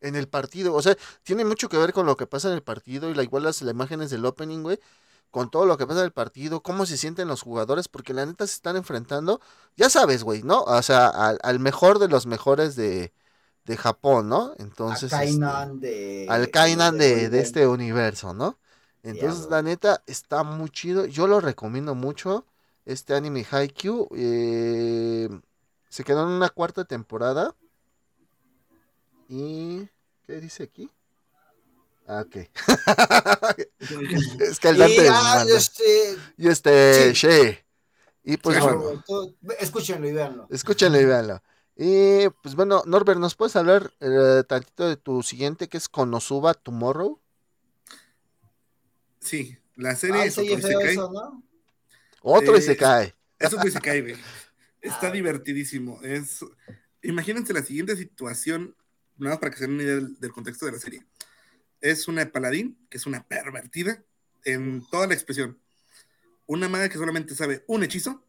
en el partido. O sea, tiene mucho que ver con lo que pasa en el partido y la, igual las, imágenes del opening, güey con todo lo que pasa en el partido, cómo se sienten los jugadores, porque la neta se están enfrentando, ya sabes, güey, ¿no? O sea, al mejor de los mejores de, de Japón, ¿no? Entonces. Al Kainan este, de. Al Kainan de, de, este universo, ¿no? Entonces, la neta, está muy chido. Yo lo recomiendo mucho. Este anime Haikyuu. Eh, se quedó en una cuarta temporada. Y. ¿Qué dice aquí? Ah, ok. es que el Dante. Y, ah, este. Y este. Sí. Y pues bueno. Escúchenlo y véanlo. Escúchenlo y véanlo. Y pues bueno, Norbert, ¿nos puedes hablar eh, tantito de tu siguiente que es Konosuba Tomorrow? Sí, la serie es otro Isekai. Eso, ¿no? Otro eh, Isekai. Es otro Isekai, güey. Está divertidísimo. Es, imagínense la siguiente situación, nada más para que se den una idea del, contexto de la serie. Es una paladín, que es una pervertida, en toda la expresión. Una maga que solamente sabe un hechizo.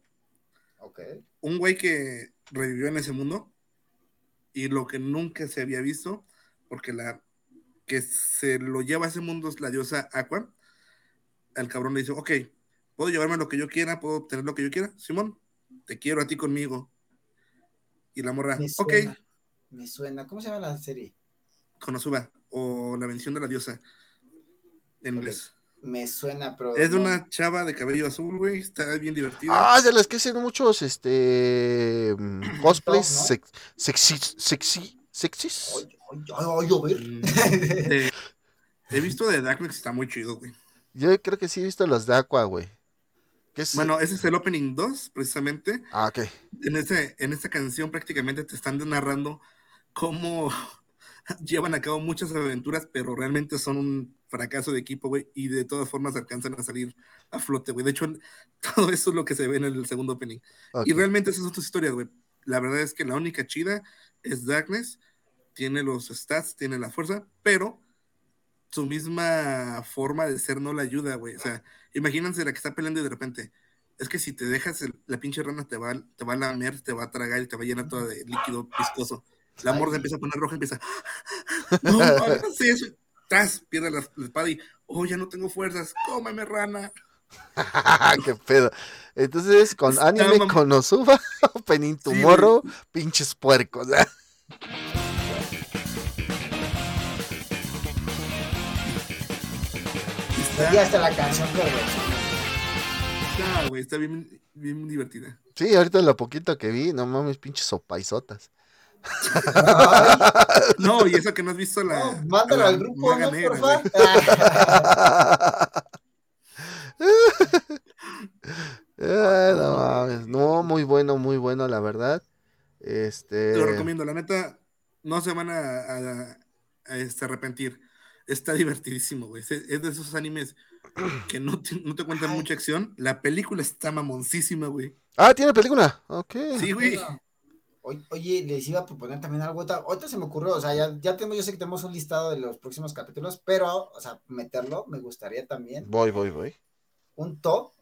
Okay. Un güey que revivió en ese mundo y lo que nunca se había visto, porque la que se lo lleva a ese mundo es la diosa Aqua. El cabrón le dice, ok, puedo llevarme lo que yo quiera, puedo obtener lo que yo quiera, Simón, te quiero a ti conmigo. Y la morra, ok. Me suena, ¿cómo se llama la serie? Konosuba, o La bendición de la diosa, en inglés. Me suena, pero. Es de una chava de cabello azul, güey. Está bien divertida. Ah, de las que hacen muchos este mm, cosplays sexy, sexy, sexys. Mm, he visto de Darkness, está muy chido, güey. Yo creo que sí he visto los de Aqua, güey. Bueno, ese es el opening 2, precisamente. Ah, ok. En, ese, en esta canción prácticamente te están narrando cómo llevan a cabo muchas aventuras, pero realmente son un fracaso de equipo, güey, y de todas formas alcanzan a salir a flote, güey. De hecho, todo eso es lo que se ve en el segundo opening. Y realmente esas son tus historias, güey. La verdad es que la única chida es Darkness, tiene los stats, tiene la fuerza, pero su misma forma de ser no la ayuda, güey. O sea, imagínense la que está peleando y de repente, es que si te dejas, la pinche rana te va, te va a lamer, te va a tragar y te va a llenar toda de líquido viscoso. La morra empieza a poner roja, empieza. No, no, eso. Tras, pierde la, espada y, oh, ya no tengo fuerzas, cómeme, rana. Qué pedo. Entonces, con Está anime mam- Konosuba, Opening Sí, Tomorrow, pinches puercos. ¿eh? Está, Y hasta la canción está, güey, está bien, bien divertida. Sí, ahorita lo poquito que vi, no mames, pinches sopaisotas. No, y eso que no has visto la. no, mándalo la al grupo, ¿no, negra. Eh, no mames, no, muy bueno, muy bueno, la verdad. Este. Te lo recomiendo, la neta, no se van a, a- a, este, arrepentir. Está divertidísimo, güey. Es, es de esos animes que no te, no te cuentan Ay. mucha acción. La película está mamoncísima, güey. Ah, tiene película. Ok. Sí, güey. Oye, les iba a proponer también algo. Ahorita, se me ocurrió, o sea, ya, ya tenemos, yo sé que tenemos un listado de los próximos capítulos, pero, o sea, meterlo, me gustaría también Voy, voy, voy. un top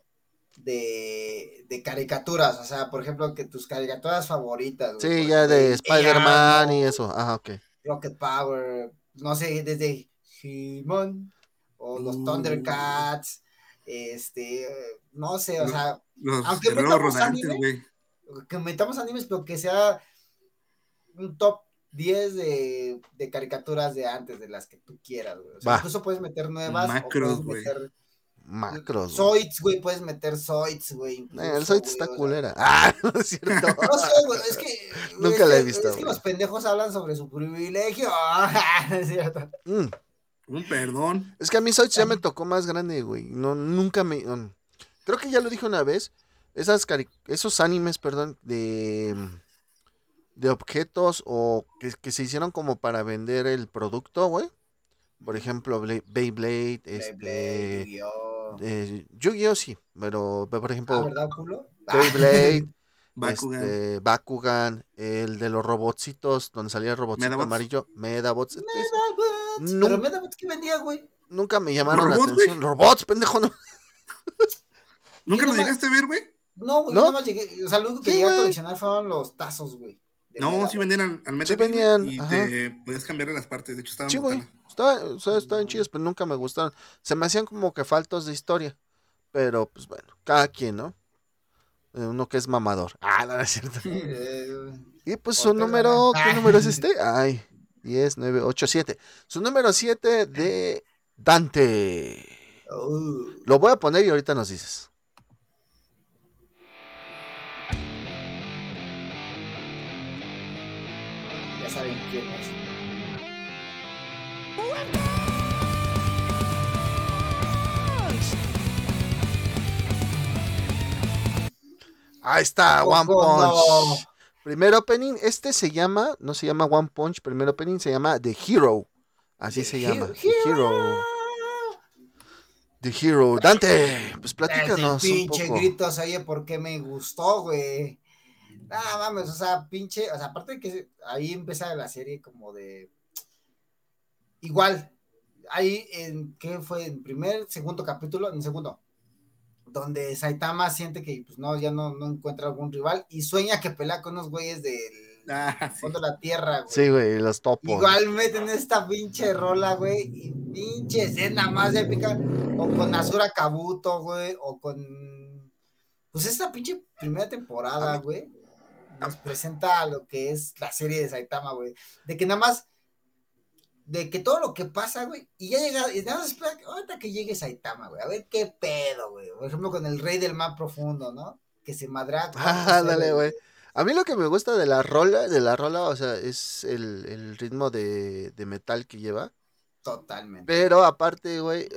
de, de caricaturas, o sea, por ejemplo, que tus caricaturas favoritas. güey, Sí, ya de Spider-Man y eso. Ajá, ok. Rocket Power, no sé, desde He-Man o los Uh. Thundercats, este, no sé, o sea, Los Aunque anime, güey. Que metamos animes, pero que sea un top 10 de, de caricaturas de antes, de las que tú quieras, güey. O sea, incluso puedes meter nuevas. Macros, o güey. puedes meter Macros. güey. Zoids, güey, puedes meter Zoids, güey. Eh, el Zoid güey, está culera. Ah, no es cierto. No sé, güey, es que. Nunca es la he que- visto, Es que los pendejos hablan sobre su privilegio. No es cierto. Mm, Un perdón. Es que a mí Zoids ya me tocó más grande, güey. No, nunca me. Creo que ya lo dije una vez. Esas cari- esos animes, perdón, de. de objetos o que, que se hicieron como para vender el producto, güey. Por ejemplo, Bla- Beyblade, Beyblade, este. Yu-Gi-Oh! eh, Yu-Gi-Oh! sí, pero por Ah, ejemplo, ¿verdad, culo? Beyblade, Bakugan. este, Bakugan, el de los robotcitos, donde salía el robotcito Medabots. amarillo, Medabots. Medabots. No. Pero Medabots, ¿qué vendía, güey? nunca me llamaron la atención. Robots, pendejo, no. ¿Nunca lo llegaste a ver, güey? No, güey, ¿No? nada más llegué. O sea, lo único que Sí, llegué a coleccionar fueron los tazos, güey. No, sí vendían al, al Sí venían, y ajá. te podías cambiarle las partes. De hecho, estaban Sí, güey. brutales. Estaba- o sea, estaban chidos, pero nunca me gustaron. Se me hacían como que faltos de historia. Pero, pues bueno, cada quien, ¿no? Eh, Uno que es mamador. Ah, no, no es cierto. Eh, Y pues su número, ¿qué número es este? Ay, 10, 9, 8, 7. Su número 7 de Dante. uh, Lo voy a poner y ahorita nos dices. Ya saben quién es. Ahí está, One Poco. Punch. Primer opening, este se llama, no se llama One Punch, primer opening se llama The Hero. Así The se Hero- llama. The Hero. The Hero. Dante, pues Desde platícanos un pinche poco. grito se oye porque me gustó, güey. Nada mames, o sea, pinche, o sea, aparte de que ahí empieza la serie como de igual, ahí en ¿qué fue? En primer, segundo capítulo, en segundo, donde Saitama siente que pues no, ya no, no encuentra algún rival y sueña que pelea con unos güeyes del Ah, sí. fondo de la tierra, güey. Sí, güey, los topos. Igual meten esta pinche rola, güey, y pinche escena más épica, o con Azura Kabuto, güey, o con, pues esta pinche primera temporada, güey, nos presenta lo que es la serie de Saitama, güey, de que nada más, de que todo lo que pasa, güey, y ya llega, y nada más espera, que ahorita que llegue Saitama, güey, a ver qué pedo, güey, por ejemplo, con el rey del mar profundo, ¿no? Que se madra. Ah, dale, güey. A mí lo que me gusta de la rola, de la rola, o sea, es el, el ritmo de, de metal que lleva. Totalmente. Pero aparte, güey,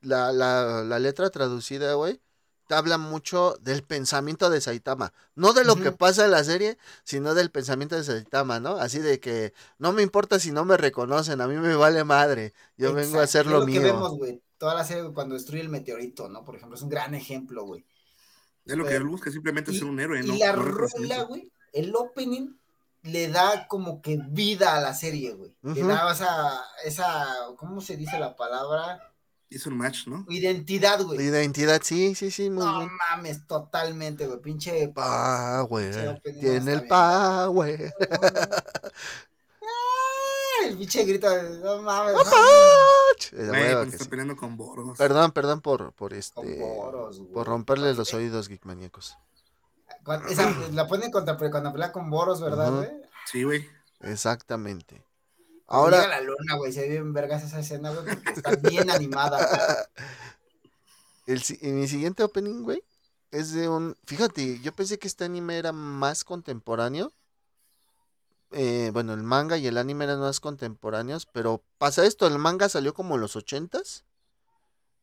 la, la, la letra traducida, güey, habla mucho del pensamiento de Saitama. No de lo que pasa en la serie, sino del pensamiento de Saitama, ¿no? Así de que no me importa si no me reconocen, a mí me vale madre. Yo vengo a hacer lo, lo mío. que vemos, güey. Toda la serie cuando destruye el meteorito, ¿no? Por ejemplo, es un gran ejemplo, güey. Es lo que él busca, simplemente Y, ser un héroe, y ¿no? la No rola, güey, el opening le da como que vida a la serie, güey. Le Ujú. da esa, esa, ¿cómo se dice la palabra? Hizo un match, ¿no? Identidad, güey. identidad, sí, sí, sí, muy No bien. mames, totalmente, güey. Pinche Power, opening tiene el power. El pinche grito, no mames. Güey, cuando está peleando con Boros. Perdón, perdón por, por este. Con Boros, güey. por romperle los oídos, geekmaníacos. Cuando- esa- la ponen contra, cuando pelea con Boros, ¿verdad, güey? Sí, güey. Exactamente. Ahora. Llega la luna, güey. Se ve bien vergas esa escena, güey, porque está bien animada. el, mi siguiente opening, güey, es de un. Fíjate, yo pensé que este anime era más contemporáneo. Eh, bueno, el manga y el anime eran más contemporáneos, pero pasa esto: el manga salió como en los 80s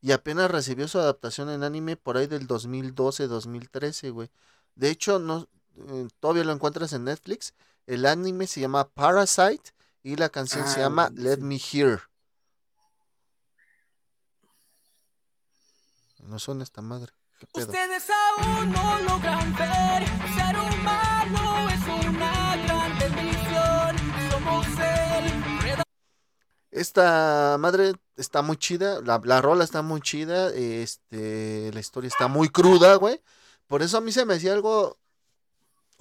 y apenas recibió su adaptación en anime por ahí del 2012-2013, güey. De hecho, no, eh, todavía lo encuentras en Netflix. El anime se llama Parasite y la canción se Ah, llama sí. Let Me Hear. No suena esta madre. ¿Qué pedo? Ustedes aún no logran ver, ser humano es una gran bendición. Somos el Esta madre está muy chida, la, la rola está muy chida, este, la historia está muy cruda, güey. Por eso a mí se me hacía algo...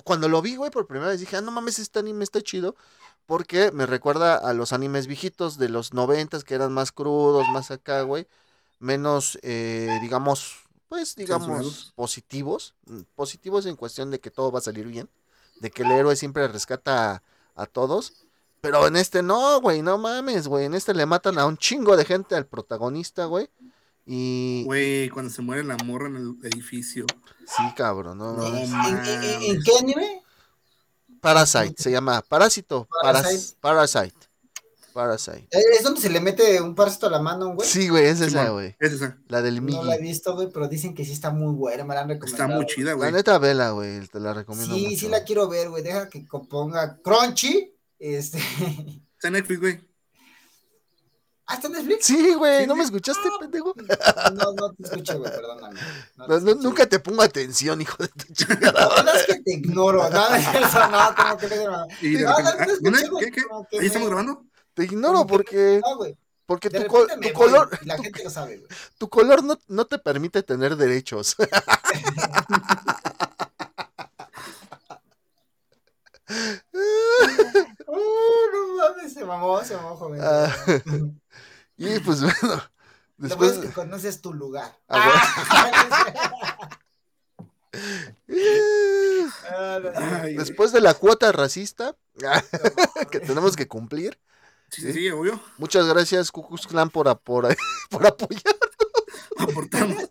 Cuando lo vi, güey, por primera vez dije, ah, no mames, este anime está chido. Porque me recuerda a los animes viejitos de los noventas que eran más crudos, más acá, güey. Menos, eh, digamos, pues, digamos, positivos. mm, Positivos en cuestión de que todo va a salir bien. De que el héroe siempre rescata a, a todos. Pero en este no, güey, no mames, güey. En este le matan a un chingo de gente al protagonista, güey. Y... Güey, cuando se muere la morra en el edificio. Sí, cabrón, no, no. No ¿En, en- en- mames. en qué anime? Parasite, se llama Parásito. Paras- Parasite. Parasite. Parasite. Eh, ¿Es donde se le mete un parásito a la mano, güey? Sí, güey, es esa, güey. Es esa. La del No la he Migi. visto, güey, pero dicen que sí está muy buena, me la han Está recomendado. muy chida, La güey. neta, vela, güey. Te la recomiendo Sí, mucho. sí la quiero ver, güey. Deja que co- ponga Crunchy. Este. Está en Netflix, güey. ¿Ah, está en Netflix? Sí, güey, ¿no me escuchaste, pendejo? No, no te escuché, güey, perdóname. No te No, no, escuché. nunca te pongo atención, hijo de tu chingada. La verdad es que te ignoro, nada de eso, no, como que no. Y de Ah, repente, no, ah, no escuché, ¿dónde? güey, ¿Qué? ¿Qué? como que ¿Ahí estamos grabando? Te ignoro porque, No, güey. porque tu, color, la tu, gente lo sabe, güey. tu color no, no te permite tener derechos. Oh, no mames, se mamó, se mamó, joven. Ah, y pues bueno, Lo bueno después... es que conoces tu lugar. Ah, Ah, Después de la cuota racista que tenemos que cumplir, Sí, sí, obvio. muchas gracias Ku Klux Klan por, por, por apoyar, Aportamos.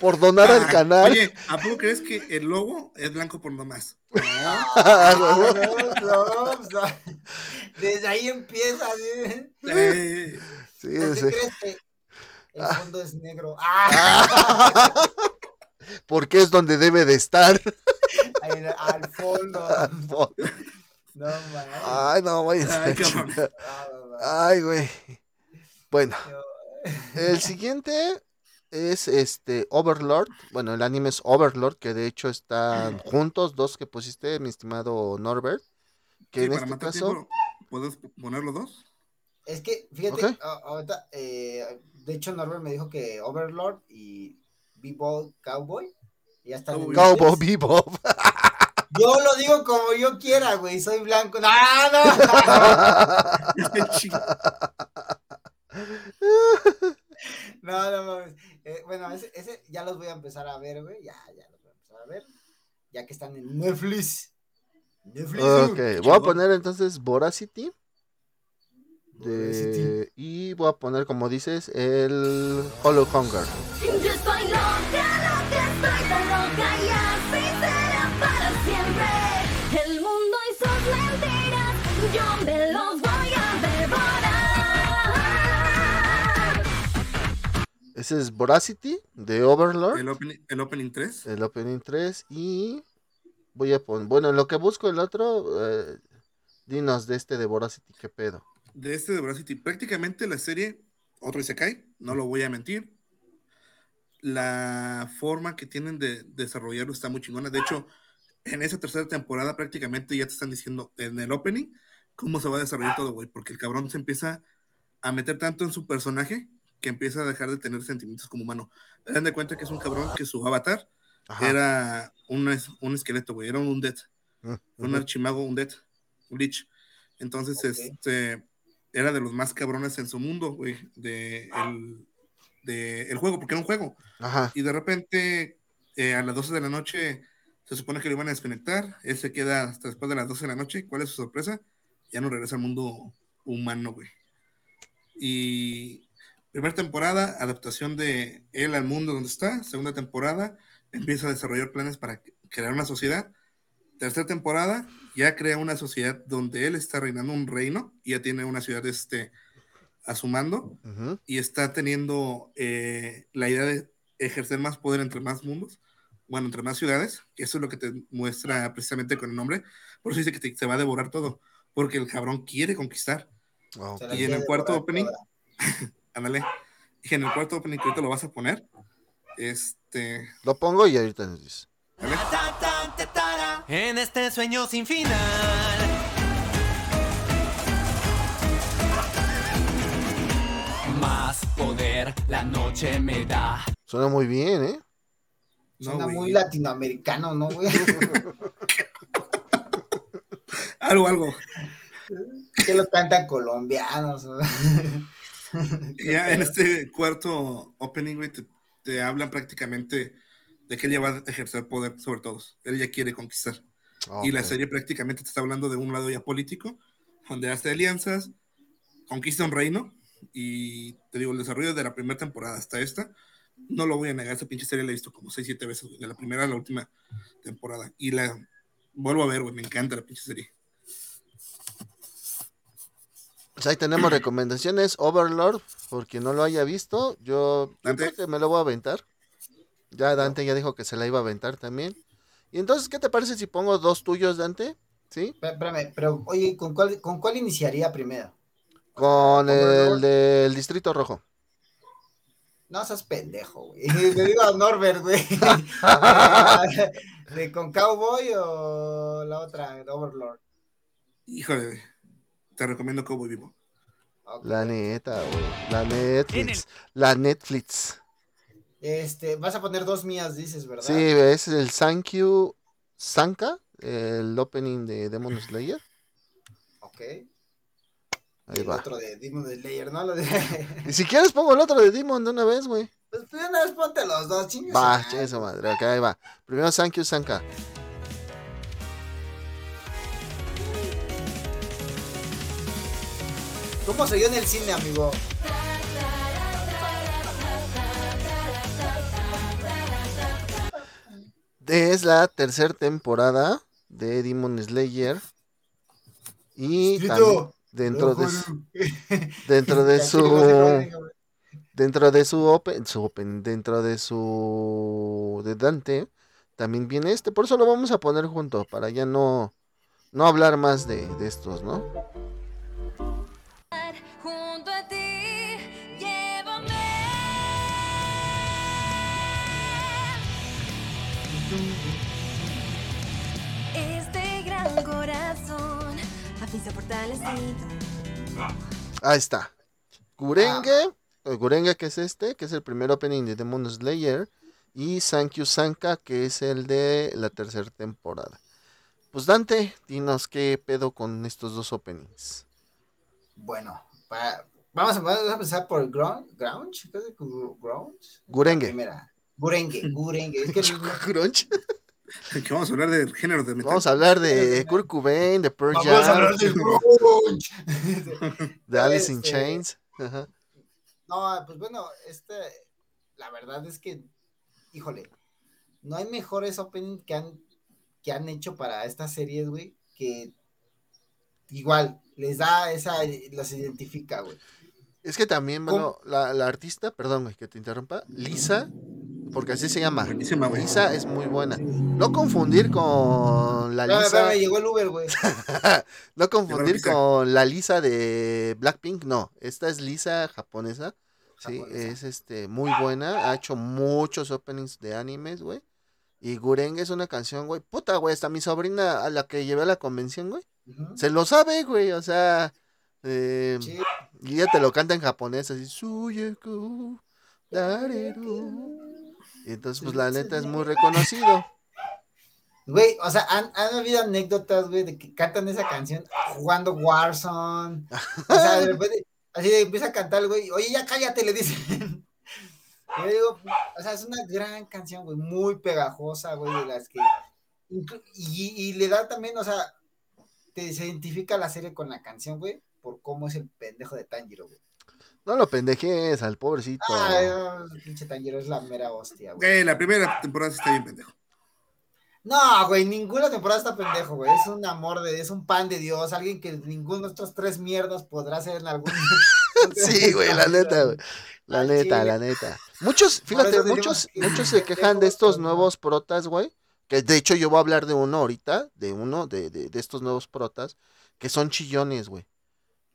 Por donar al Ah, canal. Oye, ¿a poco crees que el logo es blanco por nomás? Ah, No, no, no. Desde ahí empieza. ¿sí? Eh, Sí, ¿Por qué sí. crees que el fondo es negro? Ah, Porque es donde debe de estar. ahí, al fondo. No mames. Ay, no, vaya. Ay. Ah, no. Ay, güey. Bueno, el siguiente es este Overlord. Bueno, el anime es Overlord, que de hecho están juntos, dos que pusiste, mi estimado Norbert. Que sí, en para este caso. tiempo, ¿puedes poner los dos? Es que, fíjate, ahorita, eh, de hecho, Norbert me dijo que Overlord y B-Ball Cowboy ya están en Cowboy. Cowboy. Bebop. Yo lo digo como yo quiera, güey, soy blanco. ¡No, no! No, no mames. Eh, bueno, ese, ese ya los voy a empezar a ver, güey. Ya, ya los voy a empezar a ver. Ya que están en Netflix. Netflix. ok, voy a poner entonces Voracity. de- y voy a poner, como dices, el Hollow Hunger. Ese es Voracity de Overlord. El opening, el opening 3. el opening 3 y voy a poner, bueno, en lo que busco el otro, eh, dinos de este de Voracity, qué pedo. de este de Veracity. Prácticamente la serie, otro Isekai, no lo voy a mentir. La forma que tienen de desarrollarlo está muy chingona. De hecho, en esa tercera temporada prácticamente ya te están diciendo en el opening cómo se va a desarrollar todo, güey. Porque el cabrón se empieza a meter tanto en su personaje que empieza a dejar de tener sentimientos como humano. Dan de cuenta que es un cabrón que su avatar Ajá. era un, un esqueleto, güey. Era un dead. Mm, Un ujú. archimago, un dead, un lich. Entonces, este, era de los más cabrones en su mundo, güey, de el, de el juego, porque era un juego. Ajá. Y de repente, eh, a las 12 de la noche, se supone que lo iban a desconectar. Él se queda hasta después de las 12 de la noche. ¿Cuál es su sorpresa? Ya no regresa al mundo humano, güey. Y primera temporada, adaptación de él al mundo donde está. Segunda temporada, empieza a desarrollar planes para crear una sociedad. Tercera temporada, ya crea una sociedad donde él está reinando un reino y ya tiene una ciudad este, a su mando y está teniendo eh, la idea de ejercer más poder entre más mundos, bueno, entre más ciudades, que eso es lo que te muestra precisamente con el nombre, por eso dice que te, se va a devorar todo, porque el cabrón quiere conquistar. Wow. Y en el cuarto opening, toda. ándale, y en el cuarto opening que ahorita lo vas a poner, este, Lo pongo y ahorita nos dices. ¿vale? En este sueño sin final. Más poder la noche me da. Suena muy bien, ¿eh? No, Suena güey. muy latinoamericano, ¿no, güey? algo, algo. que lo cantan colombianos. Ya en este cuarto opening, güey, te, te hablan prácticamente de que él ya va a ejercer poder sobre todos. Él ya quiere conquistar. Y la serie prácticamente te está hablando de un lado ya político, donde hace alianzas, conquista un reino, y te digo, el desarrollo de la primera temporada hasta esta, no lo voy a negar, esa pinche serie la he visto como 6, 7 veces, güey, de la primera a la última temporada. Y la vuelvo a ver, güey, me encanta la pinche serie. Pues ahí tenemos recomendaciones. Overlord, por quien no lo haya visto, yo, creo que me lo voy a aventar. Ya Dante ya dijo que se la iba a aventar también. Y entonces, ¿qué te parece si pongo dos tuyos, Dante? ¿Sí? Espérame, pero oye, ¿con cuál, ¿con cuál iniciaría primero? Con el del Distrito Rojo. No seas pendejo, güey. Le digo a Norbert, güey. ¿De con Cowboy o la otra, de Overlord? Híjole, güey, te recomiendo Cowboy Vivo. La neta, güey. La Netflix. La Netflix. Este, vas a poner dos mías, dices, ¿verdad? Sí, es el Thank You Sanka, el opening de Demon Slayer. Ok. Ahí el va. otro de Demon Slayer, ¿no? Lo de... Y si quieres pongo el otro de Demon de una vez, güey. pues de una vez ponte los dos, chingas. Va, madre. madre. Ok, ahí va. Primero Thank You Sanka. ¿Cómo se oyó en el cine, amigo? Es la tercera temporada de Demon Slayer. Y también dentro de su, dentro de su dentro de su open, su open, dentro de su de Dante también viene este, por eso lo vamos a poner junto para ya no no hablar más de, de estos, ¿no? Junto a ti, llévame. Este gran corazón, a fin se ha fortalecido. Ahí está. Gurenge, el Gurenge que es este, que es el primer opening de Demon Slayer y Sankyu Sanka que es el de la tercera temporada. Pues Dante, dinos qué pedo con estos dos openings. Bueno, para- vamos, a, vamos a empezar por Ground, Grounge. ¿Qué es Gru- Grounge? Gurenge. Primera. Gurengue, Gurengue. Es que Grunge. Que vamos a hablar del género de metal. Vamos a hablar de Kurt Cobain, de Pearl vamos a hablar Jam, de Grunge. de Alice in este- Chains. Ajá. No, pues bueno, este, la verdad es que, híjole, no hay mejores opening que han, que han hecho para estas series, güey, que igual les da esa, los identifica, güey. Es que también, bueno, la, la artista, perdón, güey, que te interrumpa, Lisa, porque así se llama. Buenísima, güey. Lisa es muy buena. No confundir con la Espérame, Lisa. espérame, llegó el Uber, güey. No confundir con la Lisa de Blackpink, no. Esta es Lisa japonesa. Sí, Japonesa. es este muy buena. Ha hecho muchos openings de animes, güey. Y Gurenge es una canción, güey. Puta, güey. Hasta mi sobrina a la que llevé a la convención, güey. Se lo sabe, güey. O sea. eh, Sí, y ella te lo canta en japonés, así. Suyeku, dareru. Y entonces, pues la neta es muy reconocido. Güey, o sea, han, han habido anécdotas, güey, de que cantan esa canción jugando Warzone. O sea, de repente, así de empieza a cantar güey, oye, ya cállate, le dicen. Yo digo, o sea, es una gran canción, güey, muy pegajosa, güey, de las que. y le da también, o sea, te, se identifica la serie con la canción, güey, por cómo es el pendejo de Tanjiro, güey. No lo pendejes al pobrecito. Ay, no, pinche Tanjiro es la mera hostia, güey. Güey, la primera temporada sí está bien pendejo. No, güey, ninguna temporada está pendejo, güey. Es un amor de, es un pan de Dios, alguien que ninguno de estos tres mierdas podrá ser en algún. Sí, güey, la neta, güey. La neta, la neta. Muchos, fíjate, muchos, muchos se quejan de estos nuevos protas, güey. Que de hecho yo voy a hablar de uno ahorita, de uno, de, de, de estos nuevos protas, que son chillones, güey.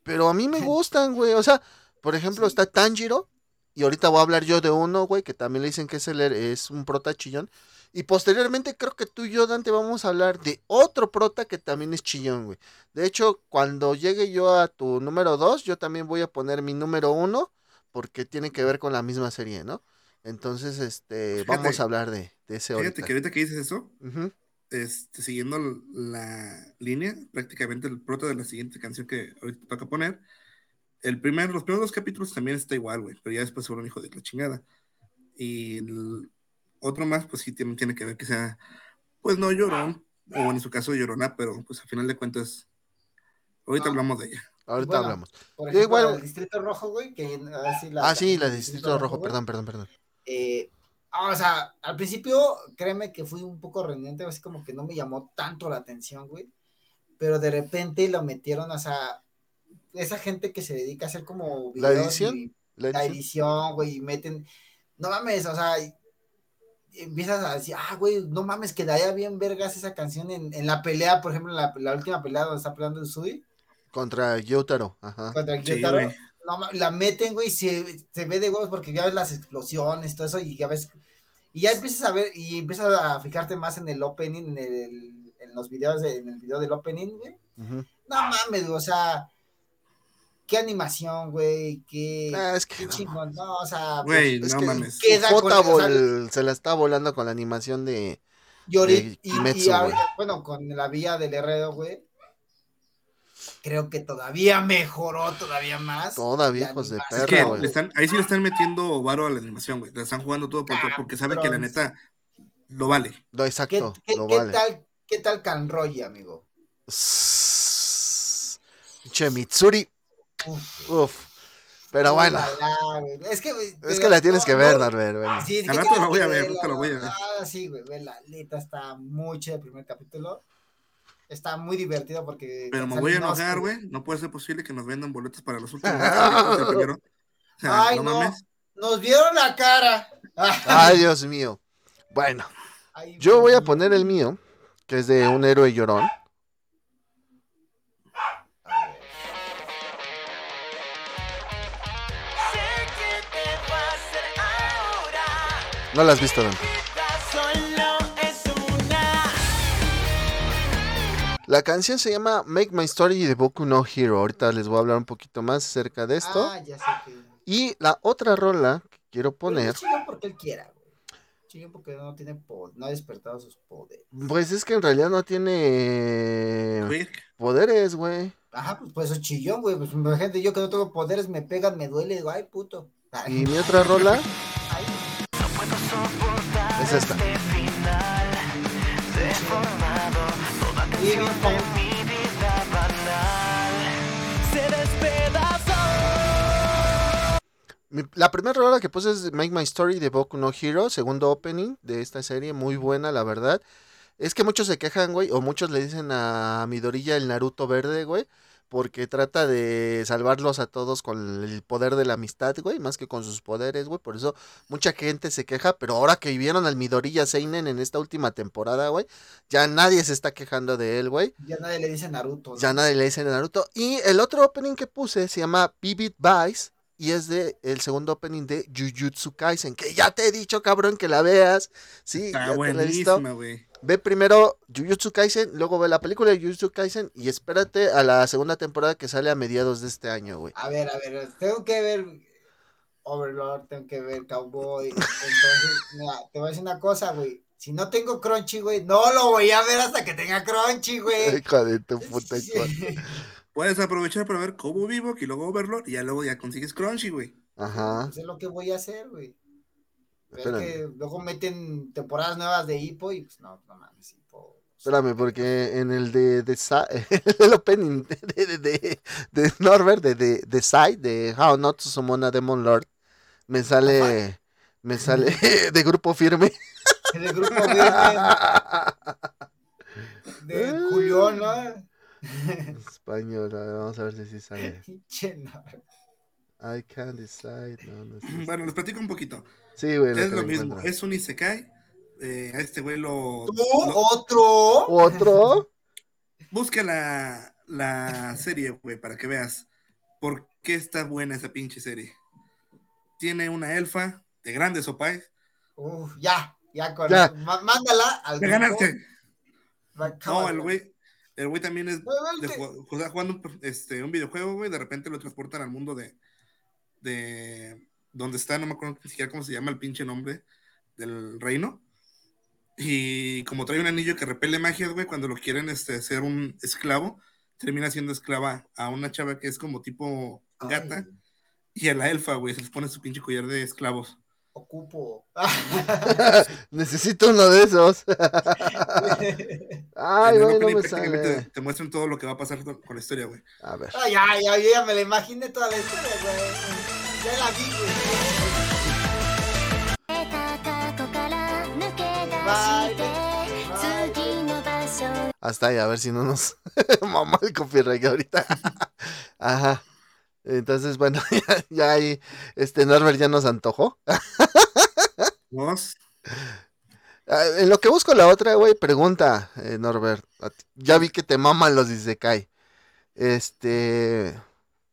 Pero a mí me gustan, güey. O sea, por ejemplo, está Tanjiro. Y ahorita voy a hablar yo de uno, güey, que también le dicen que es, el, es un prota chillón. Y posteriormente creo que tú y yo, Dante, vamos a hablar de otro prota que también es chillón, güey. De hecho, cuando llegue yo a tu número 2, yo también voy a poner mi número 1 porque tiene que ver con la misma serie, ¿no? Entonces, este, Fíjate. vamos a hablar de, de ese Fíjate ahorita. que ahorita que dices eso, este, siguiendo la línea, prácticamente el prota de la siguiente canción que ahorita toca poner, el primer, los primeros dos capítulos también está igual, güey, pero ya después fue un hijo de la chingada. Y el otro más, pues sí tiene, tiene que ver que sea, pues no llorón, o en su caso llorona, pero pues al final de cuentas, ahorita hablamos de ella. Ahorita Bueno, hablamos. Por ejemplo, igual- el Distrito Rojo, güey, que ah, sí, ah, sí, la Distrito Rojo, perdón, perdón, perdón. Eh, ah, o sea, al principio, créeme que fui un poco renuente, así como que no me llamó tanto la atención, güey. Pero de repente lo metieron, o sea, esa gente que se dedica a hacer como ¿La edición? y- La la edición. güey, y meten, no mames, o sea, y- y empiezas a decir, ah, güey, no mames, quedaría bien vergas esa canción en, en la pelea, por ejemplo, en la, la última pelea donde está peleando Usui Contra Gyutaro, ajá. contra Sí, Gyutaro, güey. No la meten, güey, se, se ve de huevos porque ya ves las explosiones, todo eso, y ya ves, y ya empiezas a ver, y empiezas a fijarte más en el opening, en el, en los videos, de- en el video del opening, güey, no mames, güey, o sea, qué animación, güey, qué, Ah, es que qué no chingón, no, o sea, Güey, Es no que- mames. queda con- Jota o sea, vol- se la está volando con la animación de. Y, ahorita- de y- Kimetsu, y a- güey. bueno, con la vía del herrero, güey. Creo que todavía mejoró todavía más. Todavía, hijos de animación, Es que le están, ahí sí le están metiendo varo a la animación, güey. Le están jugando todo por- porque sabe que la neta lo vale. No, ¿Qué, exacto, qué- lo qué vale. tal, ¿Qué tal Canroy, amigo? Che, Mitsuri. Uf, Uf. Pero bueno. Es que, güey, es que la tienes no, que ver, no, Norbert. bueno. Sí, es que la voy a ver, ahorita la voy a ver. Ah, sí, güey, la neta está muy chida el primer capítulo. Está muy divertido porque. Pero me voy a enojar, güey. No puede ser posible que nos vendan boletos para los últimos. O sea, Ay, no no. mames. Nos vieron la cara. Ay, Dios mío. Bueno, Ay, yo voy a poner el mío, que es de un héroe llorón. Sé que te va a hacer ahora. No la has visto, Dante. La canción se llama Make My Story de Boku no Hero. Ahorita les voy a hablar un poquito más acerca de esto. Ah, ya sé que. Y la otra rola que quiero poner, Pero porque él quiera, güey. Porque no tiene po- no ha despertado sus poderes. pues es que en realidad no tiene poderes, güey. Ajá, pues por eso chillón, güey. Pues gente, yo que no tengo poderes, me pegan, me duele, digo, ay, puto. Ay, Y mi otra rola ay, es esta. La primera rola que puse es Make My Story de Boku no Hero, segundo opening de esta serie, muy buena, la verdad. Es que muchos se quejan, güey, o muchos le dicen a Midorilla el Naruto verde, güey, porque trata de salvarlos a todos con el poder de la amistad, güey, más que con sus poderes, güey. Por eso mucha gente se queja, pero ahora que vieron al Midorilla Seinen en esta última temporada, güey, ya nadie se está quejando de él, güey. ya nadie le dice Naruto. ¿no? Ya nadie le dice Naruto. Y el otro opening que puse se llama Vivid Vice. Y es de el segundo opening de Jujutsu Kaisen. Que ya te he dicho, cabrón, que la veas. Sí, está ya te la he visto. buenísima, güey. Ve primero Jujutsu Kaisen, luego ve la película de Jujutsu Kaisen. Y espérate a la segunda temporada que sale a mediados de este año, güey. A ver, a ver, tengo que ver. Overlord, tengo que ver Cowboy. Entonces, mira, te voy a decir una cosa, güey. Si no tengo Crunchy, güey, no lo voy a ver hasta que tenga Crunchy, güey. Hijo de tu puta Sí. Puedes aprovechar para ver Cowboy Vivo y luego Overlord y ya luego ya consigues Crunchy, güey. Ajá. Pues es lo que voy a hacer, güey. Pero Es que luego meten temporadas nuevas de Hippo y pues no, no mames, Hippo. Espérame, porque en el de, de Sa- el opening de, de, de, de Norbert, de, de, de Sai, de How Not to Summon a Demon Lord, me sale, me sale de grupo firme. En el grupo Virgen de Julián, ¿no? Español, a ver, vamos a ver si sí sale. I can't decide. No, no es Bueno, les platico un poquito. Sí, güey. Es lo mismo, es un Isekai. Eh, a este güey lo, ¿Tú? lo- ¿Otro? ¿Otro? Busca la, la serie, güey, para que veas por qué está buena esa pinche serie. Tiene una elfa de grandes opais. Uf, ya, ya con Ya. mándala al ¡Me grupo. ganaste! No, el güey, el güey también es de jugando un, este, un videojuego, güey, de repente lo transportan al mundo de, de donde está, no me acuerdo ni siquiera cómo se llama el pinche nombre del reino. Y como trae un anillo que repele magias, güey, cuando lo quieren este, hacer un esclavo, termina siendo esclava a una chava que es como tipo gata. Ay, Y a la elfa, güey, se les pone su pinche collar de esclavos. ocupo. Necesito uno de esos. Ay, güey, no me sale. te muestran todo lo que va a pasar con, con la historia, güey. A ver. Ay, ya, ya, yo ya me la imaginé toda la historia, güey. Hasta ahí, a ver si no nos mamá el copyright ahorita. Ajá. Entonces, bueno, ya, ahí, este Norbert ya nos antojó. ¿Nos? Ah, en lo que busco la otra, güey, pregunta, eh, Norbert. Ya vi que te maman los Isekai. Este.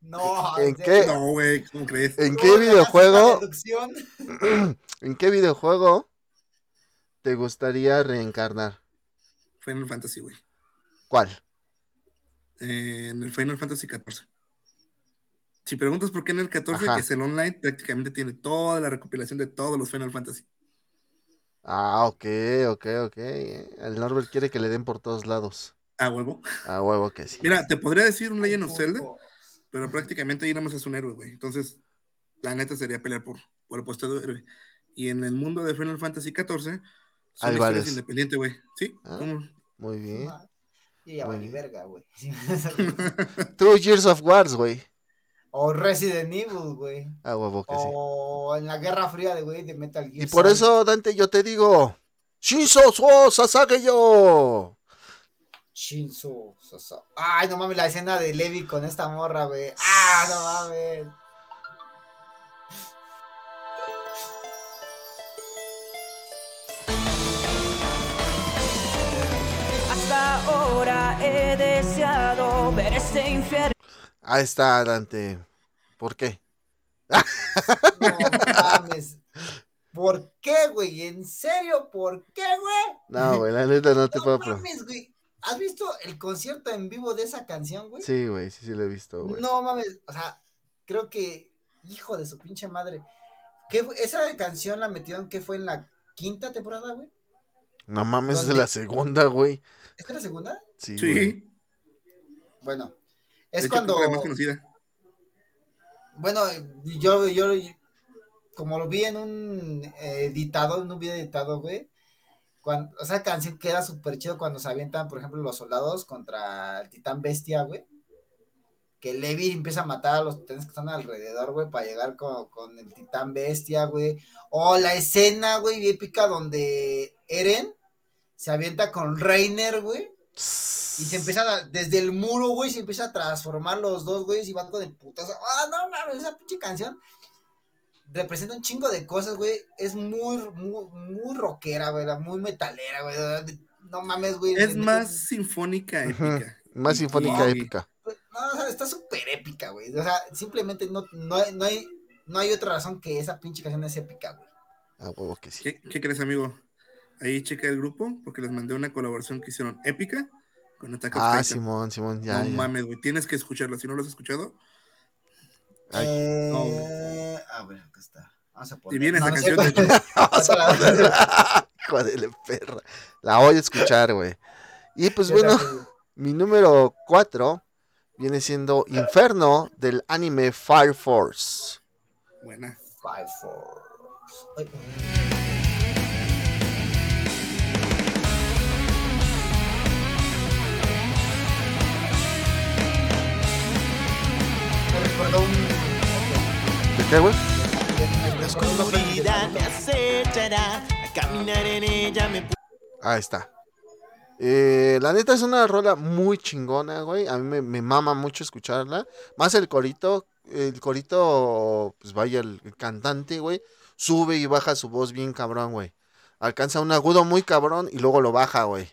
No, ¿En qué? no, güey, ¿cómo crees? ¿En qué videojuego? ¿En qué videojuego te gustaría reencarnar? Final Fantasy, güey. ¿Cuál? Eh, en el Final Fantasy XIV. Si preguntas por qué en el 14, Ajá. que es el online, prácticamente tiene toda la recopilación de todos los Final Fantasy. Ah, ok, ok, ok. El Norbert quiere que le den por todos lados. A huevo. A huevo que sí. Mira, te podría decir un Legend of Zelda. Pero prácticamente ahí nada más es un héroe, güey. Entonces, la neta sería pelear por, por el puesto de héroe. Y en el mundo de Final Fantasy XIV, varios. independientes, güey. ¿Sí? Ah. Muy bien. No, Yo ya bien. verga, güey. Two Years of Wars, güey. O Resident Evil, güey. A huevo que sí. O en la Guerra Fría de, güey, de Metal Gear Y por eso, Dante, yo te digo. Shinzo so Sasage yo. Shinzo Sasa. Ay, no mames, la escena de Levi con esta morra, güey. Ah, no mames. Hasta ahora he deseado ver este infierno. Ahí está, Dante. ¿Por qué? No mames. ¿Por qué, güey? ¿En serio? ¿Por qué, güey? No, güey, la neta no te No puedo. mames, güey. ¿Has visto el concierto en vivo de esa canción, güey? Sí, güey, sí, sí lo he visto, güey. No mames, o sea, creo que, hijo de su pinche madre. ¿Qué fue? Esa canción la metieron, ¿qué fue en la quinta temporada, güey? No mames, es ¿Dónde? la segunda, güey. ¿Esta es la segunda? Sí, güey. Sí. Bueno, De es hecho, cuando, creo que la más conocida. bueno, yo, yo, como lo vi en un eh, editado, en un video editado, güey, cuando, esa canción queda súper chido cuando se avientan, por ejemplo, los soldados contra el titán bestia, güey. Que Levi empieza a matar a los titanes que están alrededor, güey, para llegar con, con el titán bestia, güey. O la escena, güey, épica donde Eren se avienta con Reiner, güey. Y se empiezan a, desde el muro, güey, se empieza a transformar los dos, güey, y van con el putazo. Ah, no mames, esa pinche canción representa un chingo de cosas, güey. Es muy, muy, muy rockera, güey, muy metalera, güey. No mames, güey. Es Me- más sinfónica, épica. Más sinfónica épica. No, o sea, está súper épica, güey. O sea, simplemente no, no, hay- no, hay, no hay otra razón que esa pinche canción es épica, güey. A huevo que sí. ¿Qué, qué crees, amigo? Ahí checa el grupo porque les mandé una colaboración que hicieron épica con Attack Ah, Titan. Simón, Simón, ya, no ya. mames, güey. Tienes que escucharlo. Si no lo has escuchado, Ay, Eh, a A ver, acá está. Vamos a Y poner. viene No, esa no sé canción, de. Vamos a. Hijo de la perra. La voy a escuchar, güey. Y pues Yo bueno, mi número 4 viene siendo Inferno del anime Fire Force. Buena. Five, four. Ay. ¿De Ahí está. Eh, la neta es una rola muy chingona, güey. A mí me, mama mucho escucharla. Más el corito. El corito, pues vaya, el, cantante, güey. Sube y baja su voz bien cabrón, güey. Alcanza un agudo muy cabrón y luego lo baja, güey.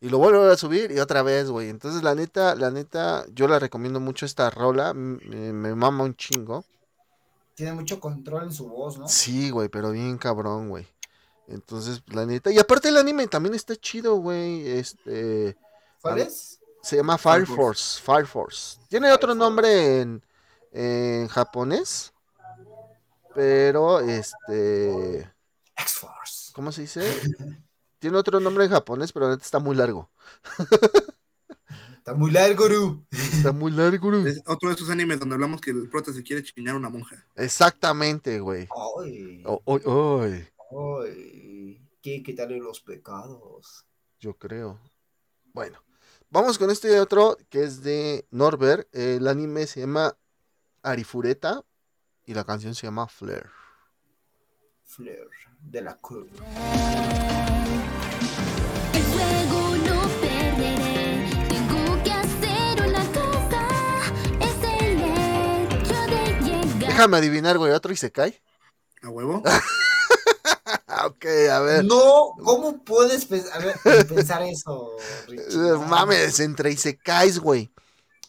Y lo vuelve a subir y otra vez, güey. Entonces, la neta, la neta, yo la recomiendo mucho esta rola. me mama un chingo. Tiene mucho control en su voz, ¿no? Sí, güey, pero bien cabrón, güey. Entonces, la neta. Y aparte el anime también está chido, güey. Este. ¿Cuál es? Se llama Fire Force. Fire Force. Tiene otro nombre en, en japonés. Pero, este. X-Force. ¿Cómo se dice? Tiene otro nombre en japonés, pero la neta está muy largo. Está muy largo, Ru. Está muy largo, güey. Es otro de esos animes donde hablamos que el prota se quiere chingar a una monja. Exactamente, güey. Ay, Oh, oh, oh, ay. ¿Qué quitarle los pecados? yo creo. Bueno, vamos con este otro que es de Norbert. El anime se llama Arifureta y la canción se llama Flare. Flair de la Cruz. Déjame adivinar, güey, otro y se cae. ¿A huevo? Ah, ok, a ver. No, ¿cómo puedes pens- a ver, pensar eso, Richie? Eh, Mames, entre Isekais, güey.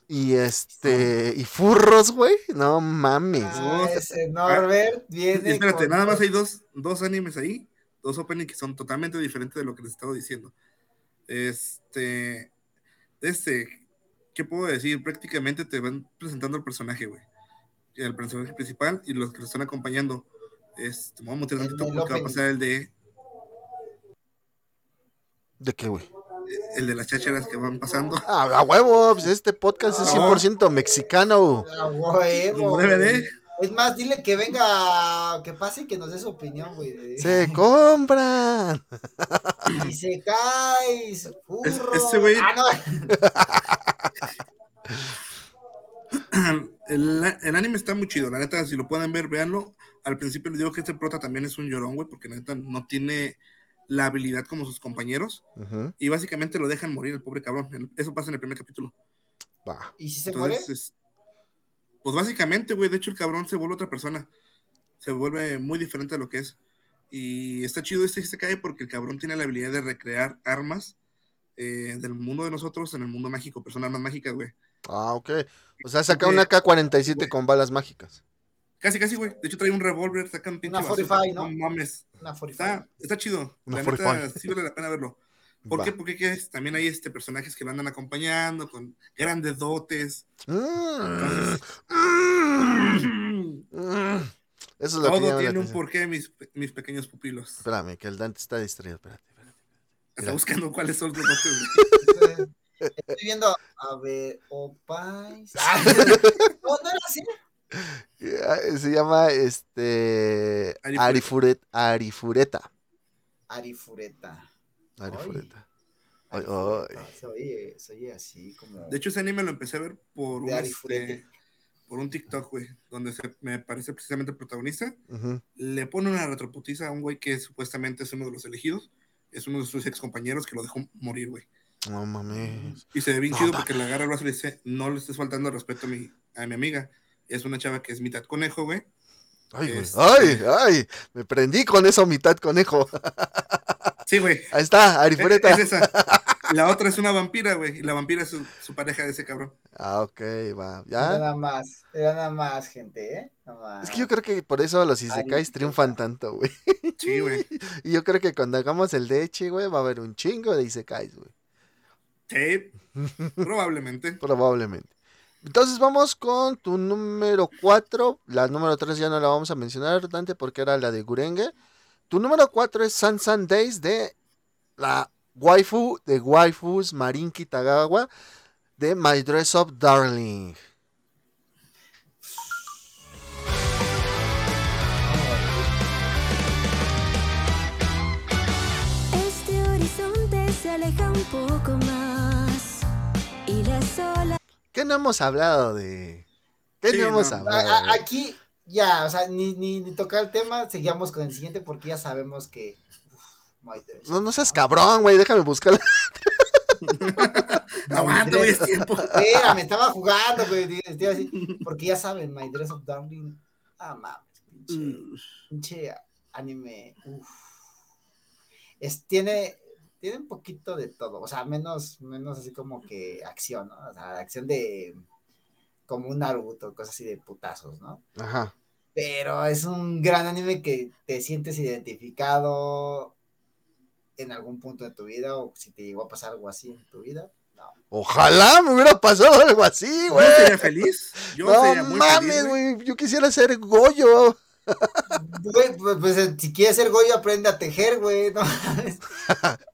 Y este. Y furros, güey. No mames. Ah, ese Norbert viene. Y espérate, con- nada más hay dos, dos animes ahí, dos openings que son totalmente diferentes de lo que les estaba diciendo. Este, este, ¿qué puedo decir? Prácticamente te van presentando el personaje, güey. El personaje principal y los que lo están acompañando. Este, vamos a meter tantito porque va a opening. pasar el de, ¿De qué, güey? el de las chácharas que van pasando. Ah, a huevo, pues este podcast es 100% mexicano. A huevo. Es más, dile que venga, que pase y que nos dé su opinión, güey. Se compran. Y se cae, ese güey- Ah, no. el, el anime está muy chido, la neta, si lo pueden ver, véanlo. Al principio les digo que este prota también es un llorón, güey, porque la neta no tiene la habilidad como sus compañeros. Ujú, Y básicamente lo dejan morir el pobre cabrón. Eso pasa en el primer capítulo. ¿Y si se Entonces, muere? es- pues básicamente, güey, de hecho el cabrón se vuelve otra persona. Se vuelve muy diferente a lo que es. Y está chido este se cae porque el cabrón tiene la habilidad de recrear armas eh, del mundo de nosotros en el mundo mágico, personas más mágicas, güey. Ah, ok. O sea, saca una K-47 con balas mágicas. Casi, casi, güey. De hecho trae un revólver, saca un pinche Una bazooka. 45, ¿no? mames. Una 45. Está, está chido. Una la 45. neta, sí vale la pena verlo. ¿Por Va. qué? Porque ¿qué es? también hay este personajes que lo andan acompañando con grandes dotes. Mm, mm, mm. Eso es lo Todo tiene un porqué, mis, mis pequeños pupilos. Espérame, que el Dante está distraído. Espérate, espérate. Está Mira. buscando cuáles son los dotes. Estoy viendo, a ver, opais. Ah, no, no era así. Eh, Se llama este. Arifureta. Arifuret, Arifureta. Arifureta. Arifureta. Ay, Arifureta. ay. Se oye, se oye así como. De hecho, ese anime lo empecé a ver por un, este, por un TikTok, güey, donde se, me parece precisamente el protagonista. Le pone una retroputiza a un güey que supuestamente es uno de los elegidos. Es uno de sus ex compañeros que lo dejó morir, güey. No mames. Y se ve bien No, chido porque le agarra el brazo y le dice, no le estés faltando el respeto a mi, a mi amiga. Es una chava que es mitad conejo, güey. Ay, güey. Este- Ay, ay. Me prendí con eso mitad conejo. Sí, güey. Ahí está, Es, Arifureta. es esa. La otra es una vampira, güey. Y la vampira es su, su pareja de ese cabrón. Ah, ok, va. Era ¿Ya? nada más, era nada más, gente, ¿eh? Nada más. Es que yo creo que por eso los Isekais triunfan tanto, güey. Sí, güey. Y yo creo que cuando hagamos el de Echi, güey, va a haber un chingo de Isekais, güey. Sí, probablemente. Probablemente. Entonces vamos con tu número 4. La número 3 ya no la vamos a mencionar, Dante, porque era la de Gurenge. Tu número 4 es Sun Days de la waifu de waifus Marin Kitagawa de My Dress Up Darling. ¿Qué no hemos hablado de? ¿Qué Sí, no hemos no. hablado? A- a- de? aquí, ya, o sea, ni, ni, ni tocar el tema, seguíamos con el siguiente porque ya sabemos que. uf, No, no seas cabrón, güey, déjame buscar. Aguanta, güey, es tiempo. Espera, me estaba jugando, güey. porque ya saben, My Dress Up Darling. Ah, mames, pinche, Mm. pinche anime. Uf. Es, tiene, tiene un poquito de todo, o sea, menos, menos así como que acción, ¿no? O sea, acción de como un Naruto, cosas así de putazos, ¿no? Ajá. Pero es un gran anime que te sientes identificado en algún punto de tu vida o si te llegó a pasar algo así en tu vida. No. Ojalá me hubiera pasado algo así, Yo güey. sería feliz. Yo sería No muy mames, güey. Yo quisiera ser Goyo. Güey, pues, pues, eh, si quieres ser Goyo, aprende a tejer, güey. ¿no?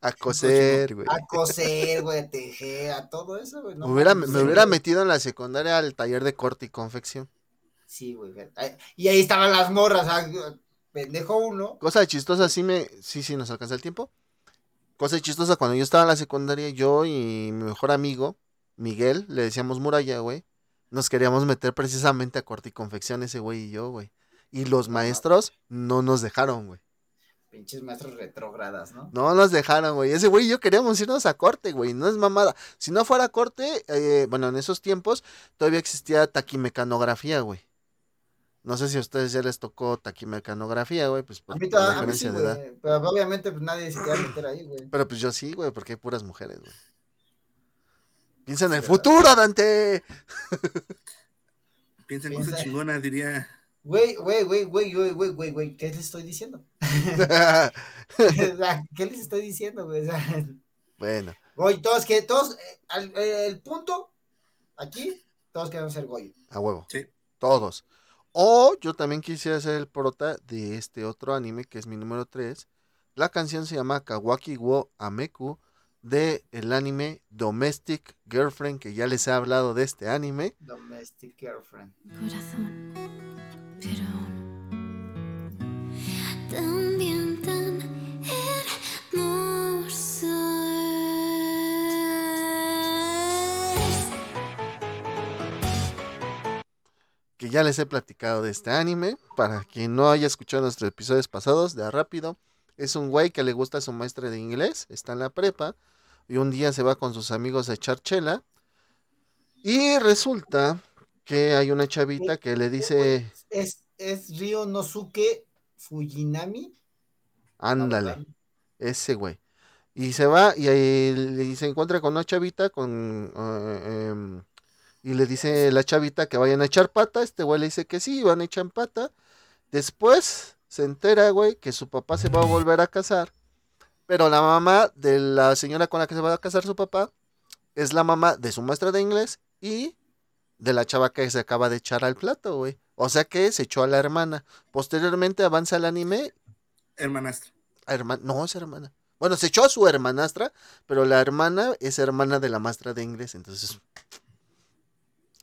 A coser, güey. A coser, güey, a tejer, a todo eso, güey. no Me hubiera, mames, me sí, hubiera güey. metido en la secundaria al taller de corte y confección. Sí, güey. Y ahí estaban las morras, pendejo uno. Cosa chistosa, sí me. Sí, sí, nos alcanza el tiempo. Cosa chistosa, cuando yo estaba en la secundaria, yo y mi mejor amigo, Miguel, le decíamos muralla, güey. Nos queríamos meter precisamente a corte y confección, ese güey y yo, güey. Y los maestros no nos dejaron, güey. Pinches maestros retrógradas, ¿no? No nos dejaron, güey. Ese güey y yo queríamos irnos a corte, güey. No es mamada. Si no fuera corte, eh, bueno, en esos tiempos todavía existía taquimecanografía, güey. No sé si a ustedes ya les tocó taquimecanografía, güey, pues A por, mí, por la toda- a mí sí, de edad. güey. Pero obviamente, pues nadie se quería meter ahí, güey. Pero pues yo sí, güey, porque hay puras mujeres, güey. Piensa en el Sí, futuro, Dante. Piensa en cosas chingonas, diría. Güey, güey, güey, güey, güey, güey, güey, güey, ¿qué les estoy diciendo? ¿Qué les estoy diciendo, güey? O sea, bueno, Goy, todos que, todos, eh, al- eh, el punto, aquí, todos queremos ser Goy. a huevo. Sí. Todos. O yo también quisiera ser el prota de este otro anime, que es mi número 3. La canción se llama Kawaki wo Ameku de el anime Domestic Girlfriend, que ya les he hablado de este anime. Domestic Girlfriend. corazón, que ya les he platicado de este anime. Para quien no haya escuchado nuestros episodios pasados, de rápido, es un güey que le gusta a su maestra de inglés, está en la prepa, y un día se va con sus amigos a echar chela. Y resulta que hay una chavita que le dice, Es, es Ryo Nosuke Fujinami. ándale, ese güey. Y se va y ahí y se encuentra con una chavita con... eh, em, y le dice la chavita que vayan a echar pata. Este güey le dice que sí, van a echar pata. Después se entera, güey, que su papá se va a volver a casar. Pero la mamá de la señora con la que se va a casar su papá es la mamá de su maestra de inglés y de la chava que se acaba de echar al plato, güey. O sea que se echó a la hermana. Posteriormente avanza el anime. Hermanastra. herma- no, es hermana. Bueno, se echó a su hermanastra, pero la hermana es hermana de la maestra de inglés. Entonces,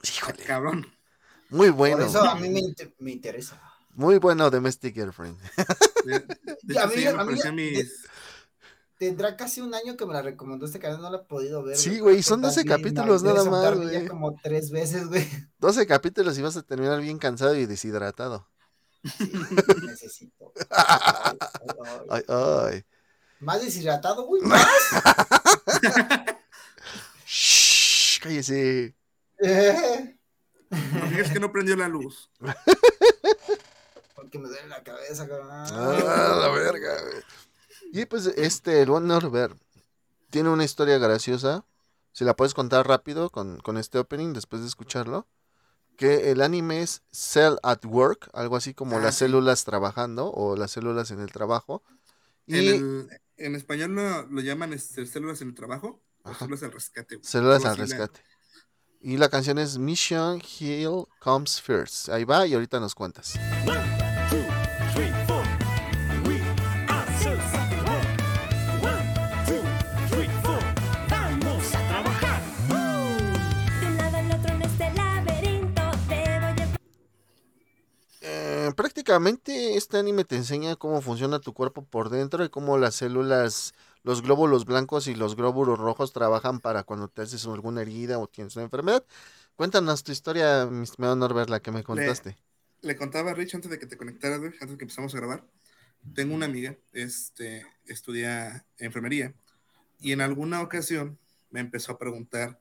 híjole, Cabrón. muy bueno. Por eso a mí me, inter- me interesa. Muy bueno Domestic Girlfriend. De, de Y a mí- sí, ya me a mí- mis. Tendrá casi un año que me la recomendó este canal, no la he podido ver. Sí, güey, son Está 12 bien, capítulos nada más, güey. Como tres veces, güey. 12 capítulos y vas a terminar bien cansado y deshidratado. Sí, necesito. Ay, ay, ay. Ay, ay. Más deshidratado, güey. Más. Shh, cállese. Eh, No digas que no prendió la luz. Porque me duele la cabeza, cabrón. Ah, la verga, güey. Y pues este, el buen Norbert tiene una historia graciosa. Si la puedes contar rápido con, con este opening después de escucharlo. Que el anime es Cell at Work, algo así como Ah, las sí. células trabajando o las células en el trabajo. Y En, el- en español lo, lo llaman este, células en el trabajo o Ajá. células al rescate. güey. células al la- rescate. Y la canción es Mission Hill Comes First. Ahí va y ahorita nos cuentas. Prácticamente este anime te enseña cómo funciona tu cuerpo por dentro y cómo las células, los glóbulos blancos y los glóbulos rojos trabajan para cuando te haces alguna herida o tienes una enfermedad. Cuéntanos tu historia, mi estimado Norbert, la que me contaste. Le contaba a Rich antes de que te conectaras, antes de que empezamos a grabar. Tengo una amiga, este, estudia enfermería, y en alguna ocasión me empezó a preguntar,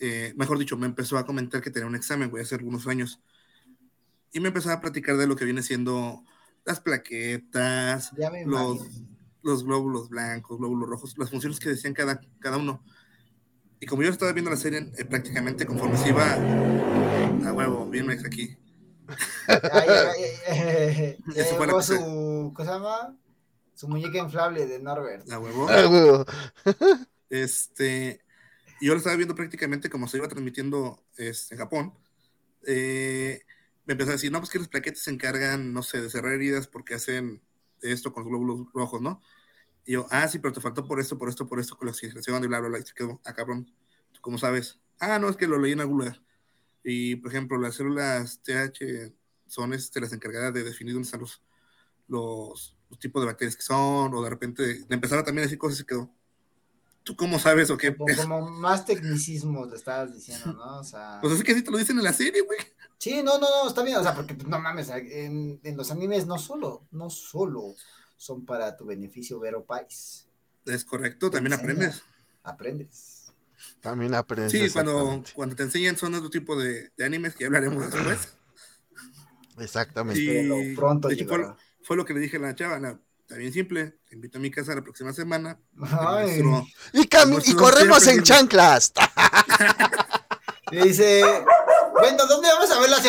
eh, mejor dicho, me empezó a comentar que tenía un examen, güey, hace algunos años. Y me empezó a platicar de lo que viene siendo las plaquetas, los, los glóbulos blancos, glóbulos rojos, las funciones que decían cada, cada uno. Y como yo estaba viendo la serie eh, prácticamente conforme se iba a huevo, bien Mex aquí. Llegó cosa. su, ¿cómo se llama? Su muñeca inflable de Norbert. A huevo. Ah, huevo. Este, y yo lo estaba viendo prácticamente como se iba transmitiendo este, en Japón. Eh, me empezó a decir, no, pues que las plaquetas se encargan, no sé, de cerrar heridas porque hacen esto con los glóbulos rojos, ¿no? Y yo, ah, sí, pero te faltó por esto, por esto, por esto, con la oxigenación y bla, bla, bla. Y se quedó, ah, cabrón, ¿tú cómo sabes? Ah, no, es que lo leí en algún lugar. Y, por ejemplo, las células TH son este, las encargadas de definir dónde están los, los, los tipos de bacterias que son, o de repente empezaba también a decir cosas y se quedó. ¿Tú cómo sabes o qué? Como, como más tecnicismos le estabas diciendo, ¿no? O sea. Pues es que así te lo dicen en la serie, güey. Sí, no, no, no, está bien. O sea, porque pues, no mames, en, en los animes no solo, no solo son para tu beneficio, Vero Pais. Es correcto, también aprendes. Aprendes. También aprendes. Sí, cuando, cuando te enseñan son otro tipo de, de animes que ya hablaremos después. Exactamente. Y Pero pronto de hecho, fue, lo que le dije a la chava, la- está bien simple, te invito a mi casa la próxima semana. Y, y corremos en chanclas. Y dice, bueno, ¿dónde vamos a verla?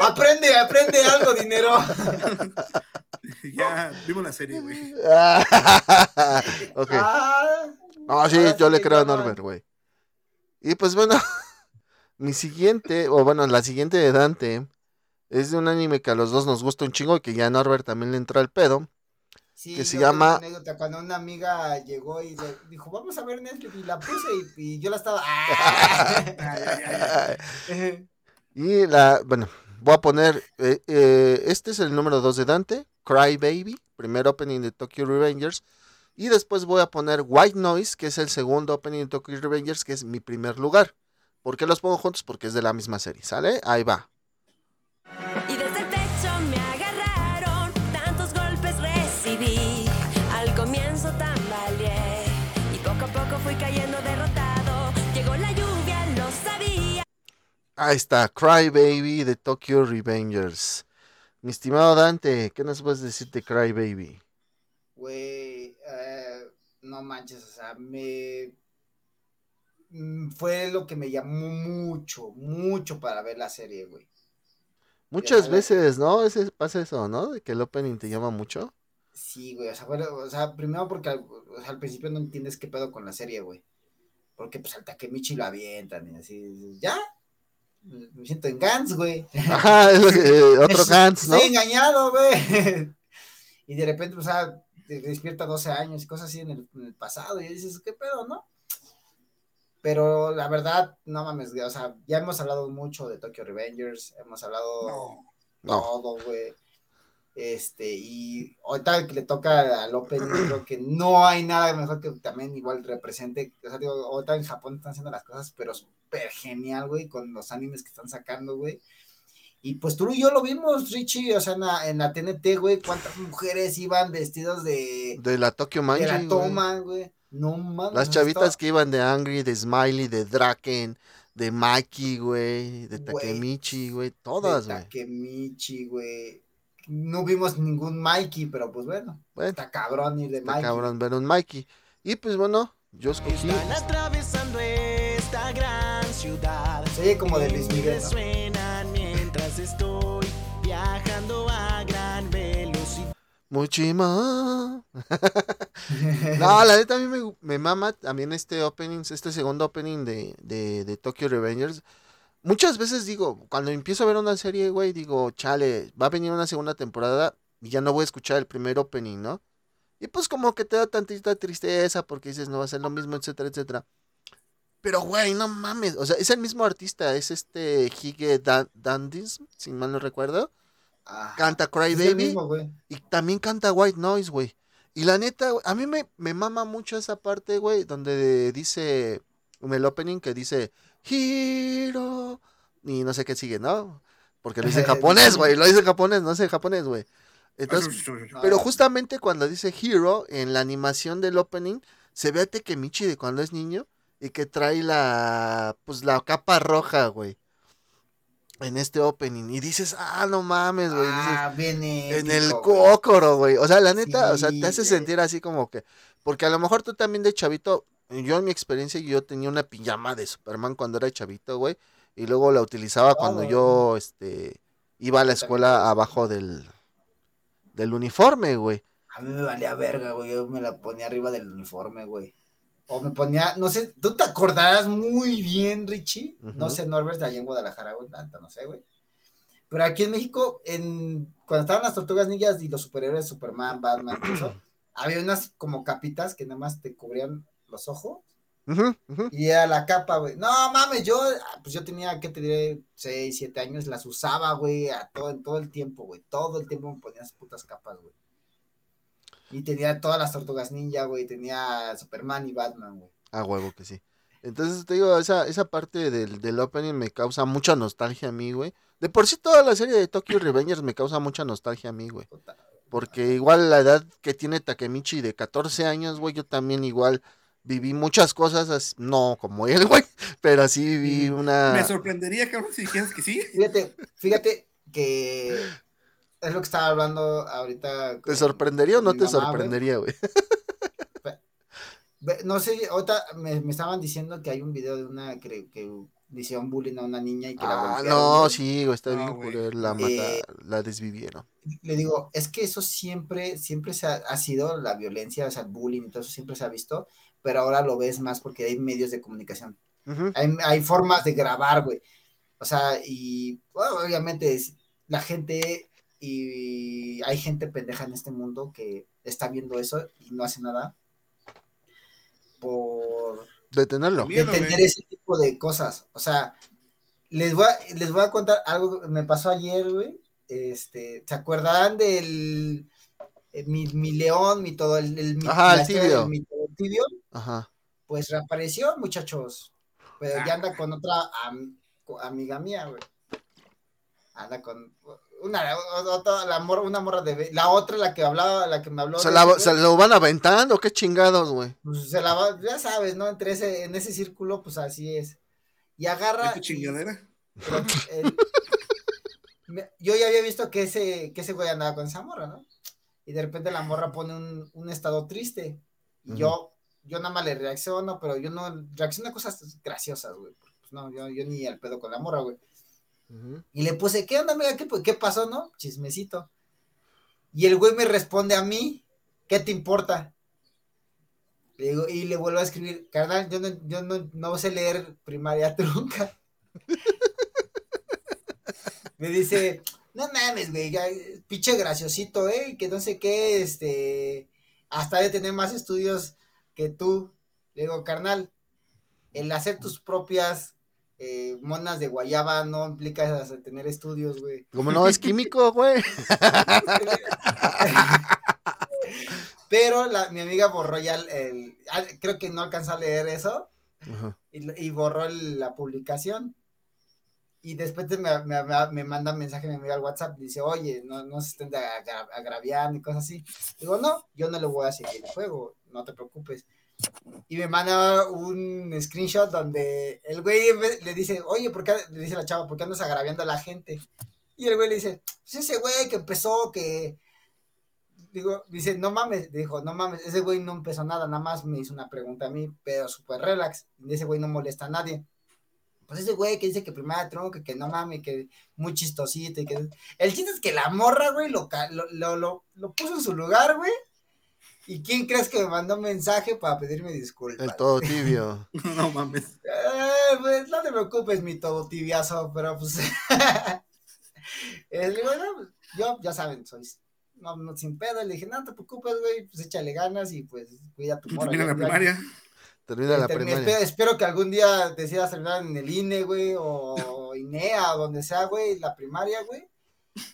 Aprende, aprende algo, dinero. ya vimos la serie, güey. ok. Ah, No, sí, ahora yo sí le creo a. Norbert, güey. Y pues bueno, mi siguiente, o bueno, la siguiente de Dante, es de un anime que a los dos nos gusta un chingo y que ya a Norbert también le entró al pedo. sí, que se llama- una anécdota cuando una amiga llegó y le dijo, vamos a ver Netflix, y la puse y, y yo la estaba... ¡ah! Y la, bueno, voy a poner, eh, eh, este es el número 2 de Dante, Cry Baby, primer opening de Tokyo Revengers. Y después voy a poner White Noise, que es el segundo opening de Tokyo Revengers, que es mi primer lugar. ¿Por qué los pongo juntos? Porque es de la misma serie, ¿sale? Ahí va. Ahí está, Cry Baby de Tokyo Revengers. Mi estimado Dante, ¿qué nos puedes decir de Cry Baby? Güey, eh, no manches, o sea, me... mm, Fue lo que me llamó mucho, mucho para ver la serie, güey. Muchas veces, ¿no? Ese, pasa eso, ¿no? De que el opening te llama mucho. Sí, güey, o sea, bueno, o sea, primero porque al, o sea, al principio no entiendes qué pedo con la serie, güey. Porque pues al Takemichi lo avientan y así, ¿ya? Me siento en Gans, güey. Ajá, es lo que- eh, otro Gantz, ¿no? Estoy engañado, güey. Y de repente, o sea, te despierta 12 años y cosas así en el, en el pasado y dices, ¿qué pedo, no? Pero la verdad, no mames, güey, o sea, ya hemos hablado mucho de Tokyo Revengers, hemos hablado No. No. todo, güey. Este, y ahorita que le toca al Open, creo que no hay nada mejor que también igual represente. O sea, digo, ahorita en Japón están haciendo las cosas, pero súper genial, güey, con los animes que están sacando, güey. Y pues tú y yo lo vimos, Richie, o sea, en la, en la TNT, güey, cuántas mujeres iban vestidos de, De la Tokyo de Manji, la güey. toma, güey. No mames. Las chavitas estaba- que iban de Angry, de Smiley, de Draken, de Maki, güey, de Takemichi, güey, todas, de güey. Takemichi, güey. No vimos ningún Mikey, pero pues bueno, Bueno, está cabrón ir de está Mikey. cabrón ver un Mikey. Y pues bueno, yo escogí. Están atravesando esta gran ciudad. Se oye como de Luis Miguel, ¿no? Suenan mientras estoy viajando a gran velocidad. Muchima. no, la neta a mí me, me mama también este opening, este segundo opening de, de, de Tokyo Revengers. Muchas veces digo, cuando empiezo a ver una serie, güey, digo, chale, va a venir una segunda temporada y ya no voy a escuchar el primer opening, ¿no? Y pues como que te da tantita tristeza porque dices, no va a ser lo mismo, etcétera, etcétera. Pero, güey, no mames. O sea, es el mismo artista, es este Hige Dan Dandis, si mal no recuerdo. Canta Cry Baby mismo, y también canta White Noise, güey. Y la neta, a mí me, me mama mucho esa parte, güey, donde dice, en el opening que dice, Hiro. Y no sé qué sigue, ¿no? Porque lo dice en japonés, güey. Lo dice en japonés, no sé en japonés, güey. Entonces, pero justamente cuando dice Hero, en la animación del opening, se ve a Tekemichi de cuando es niño y que trae la, pues la capa roja, güey. En este opening. Y dices, ah, no mames, güey. Ah, viene. en el cócoro, güey. O sea, la neta, o sea, te hace sentir así como que. Porque a lo mejor tú también de chavito. Yo en mi experiencia, yo tenía una pijama de Superman cuando era chavito, güey. Y luego la utilizaba cuando güey. yo, este, iba a la escuela abajo del, del uniforme, güey. A mí me valía verga, güey. Yo me la ponía arriba del uniforme, güey. O me ponía, no sé, tú te acordarás muy bien, Richie. No Ujú. sé, Norbert, allá en Guadalajara, güey, la neta, no sé, güey. Pero aquí en México, en, cuando estaban las tortugas ninjas y los superhéroes, Superman, Batman, eso, había unas como capitas que nada más te cubrían los ojos ujú. y era la capa, güey. No mames, yo, ah, pues yo tenía, ¿qué te diré? 6, 7 años, las usaba, güey, a todo, en todo el tiempo, güey. Todo el tiempo me ponía esas putas capas, güey. Y tenía todas las tortugas ninja, güey. Tenía Superman y Batman, güey. A huevo que sí. Entonces te digo, esa, esa parte del, del opening me causa mucha nostalgia a mí, güey. De por sí toda la serie de Tokyo Revengers me causa mucha nostalgia a mí, güey. Porque igual la edad que tiene Takemichi de 14 años, güey, yo también igual viví muchas cosas, as- no como él, güey, pero sí viví Me una... sorprendería, cabrón, si dijeras que sí. Fíjate, fíjate que es lo que estaba hablando ahorita. ¿Te sorprendería o no te mamá, sorprendería, güey? No sé, ahorita me, me estaban diciendo que hay un video de una que, que le hicieron bullying a una niña y que la Ah, golpearon, no, sí, güey, está No, bien la mata, Eh, la desvivieron. le digo, es que eso siempre, siempre se ha, ha sido la violencia, o sea, el bullying y todo eso siempre se ha visto, pero ahora lo ves más porque hay medios de comunicación. Hay, hay formas de grabar, güey. O sea, y bueno, obviamente es- la gente y hay gente pendeja en este mundo que está viendo eso y no hace nada por Detenerlo. Entender ese tipo de cosas. O sea, les voy a, les voy a contar algo que me pasó ayer, güey. Este, ¿se acuerdan del eh, mi, mi león, mi todo el, el- mi, Ajá, el tibio. del mi todo tibio? Ajá. Pues reapareció, muchachos. Pero Ah. ya anda con otra am- amiga mía, güey. Anda con una, otra, la morra, una morra de la otra, la que hablaba, la que me habló. ¿Se, de la- güey, se lo van aventando? ¿Qué chingados, güey? pues, se la va- ya sabes, ¿no? Entre ese, en ese círculo, pues así es. Y agarra. ¿Qué chingadera? el- me- yo ya había visto que ese, que ese güey andaba con esa morra, ¿no? Y de repente la morra pone un, un estado triste. Y yo, yo nada más le reacciono, pero yo no reacciono a cosas graciosas, güey. Pues no, yo, yo ni al pedo con la morra, güey. Y le puse, ¿qué onda, amiga? ¿Qué, qué pasó, no? Chismecito. Y el güey me responde a mí, ¿qué te importa? Le digo, y le vuelvo a escribir, carnal, yo no, yo no, no sé leer primaria trunca. me dice, no mames, güey, ya, pinche graciosito, ¿eh? Que no sé qué, este, hasta de tener más estudios que tú. Le digo, carnal, el hacer tus propias eh, monas de guayaba no implica tener estudios, güey. Como no es químico, güey. Pero la, mi amiga borró ya el, el- ah, creo que no alcanzó a leer eso Ajá. y, y borró el- la publicación. Y después me, me, me- manda un mensaje mi amiga al WhatsApp, dice, oye, no, no se estén agra- agraviando y cosas así. Digo, no, yo no le voy a seguir el juego, no te preocupes. Y me manda un screenshot donde el güey le dice, oye, ¿por qué? Le dice la chava, ¿por qué andas agraviando a la gente? Y el güey le dice, pues ese güey que empezó, que... Digo, dice, no mames, dijo, no mames, ese güey no empezó nada, nada más me hizo una pregunta a mí, pero súper relax. Ese güey no molesta a nadie. pues ese güey que dice que primera tronca, que no mames, que muy chistosito y que... El chiste es que la morra, güey, lo, lo, lo, lo puso en su lugar, güey. ¿Y quién crees que me mandó un mensaje para pedirme disculpas? El todo tibio. No mames. Eh, pues no te preocupes, mi todo tibiazo, pero pues. Eh, le digo, no, pues, yo, ya saben, soy. No, no, sin pedo, le dije, no te preocupes, güey, pues échale ganas y pues cuida tu morra. Termina la primaria. Termina la Termi- primaria. Espero, espero que algún día decidas terminar en el INE, güey, o INEA, o donde sea, güey, la primaria, güey.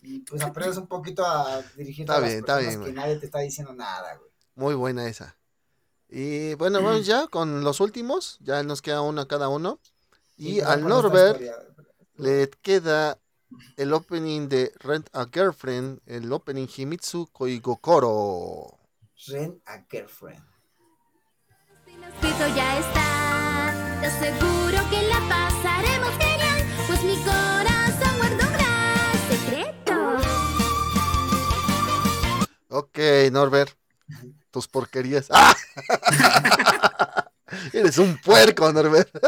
Y pues aprendas un poquito a dirigirte Está a las bien, está personas bien, que güey. nadie te está diciendo nada, güey. Muy buena esa. Y bueno, vamos ya con los últimos. Ya nos queda uno cada uno. Y al Norbert le queda el opening de Rent a Girlfriend, el opening Himitsu Koigokoro. Ren a girlfriend. Escrito ya está, te aseguro que la pasaremos genial, pues mi corazón guarda un gran secreto. Ok, Norbert. Tus porquerías. ¡Ah! Eres un puerco, Norbert.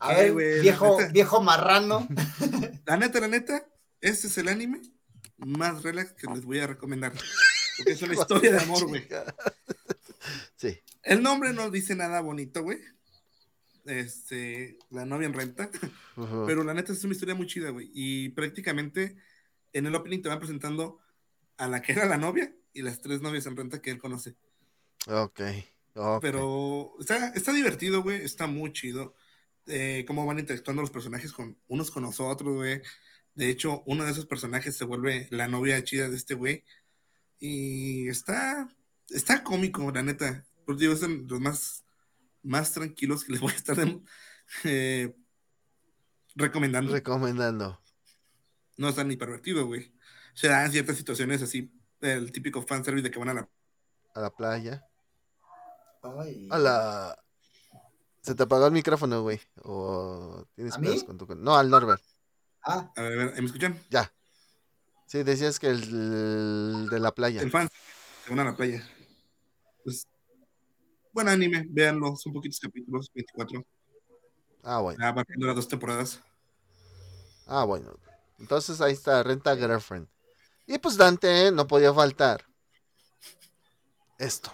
A Ay, ver, güey, la viejo, viejo marrano. La neta, la neta, este es el anime más relax que les voy a recomendar. Porque es una historia de amor, güey. Sí. El nombre no dice nada bonito, güey. Este, la novia en renta. Pero la neta es una historia muy chida, güey. Y prácticamente en el opening te van presentando a la que era la novia y las tres novias en renta que él conoce. Ok. ok. Pero está, está divertido, güey. Está muy chido. Eh, cómo van interactuando los personajes con unos con los otros, güey. De hecho, uno de esos personajes se vuelve la novia chida de este güey. Y está, está cómico, la neta. Porque digo, son los más, más tranquilos que les voy a estar eh, recomendando. Recomendando. no está ni pervertido, güey. Se dan ciertas situaciones así, el típico fanservice de que van a la... A la playa. Ay. A la. Se te apagó el micrófono, güey. O tienes ¿A mí? pedos con tu. No, al Norbert. Ah, A ver, a ver, ¿me escuchan? Ya. Sí, decías que el, el de la playa. El fan, se van a la playa. Pues, buen anime, véanlo, son poquitos capítulos, 24. Ah, bueno. Ya va las dos temporadas. Ah, bueno. Entonces ahí está, Renta Girlfriend. Y pues Dante no podía faltar. Esto.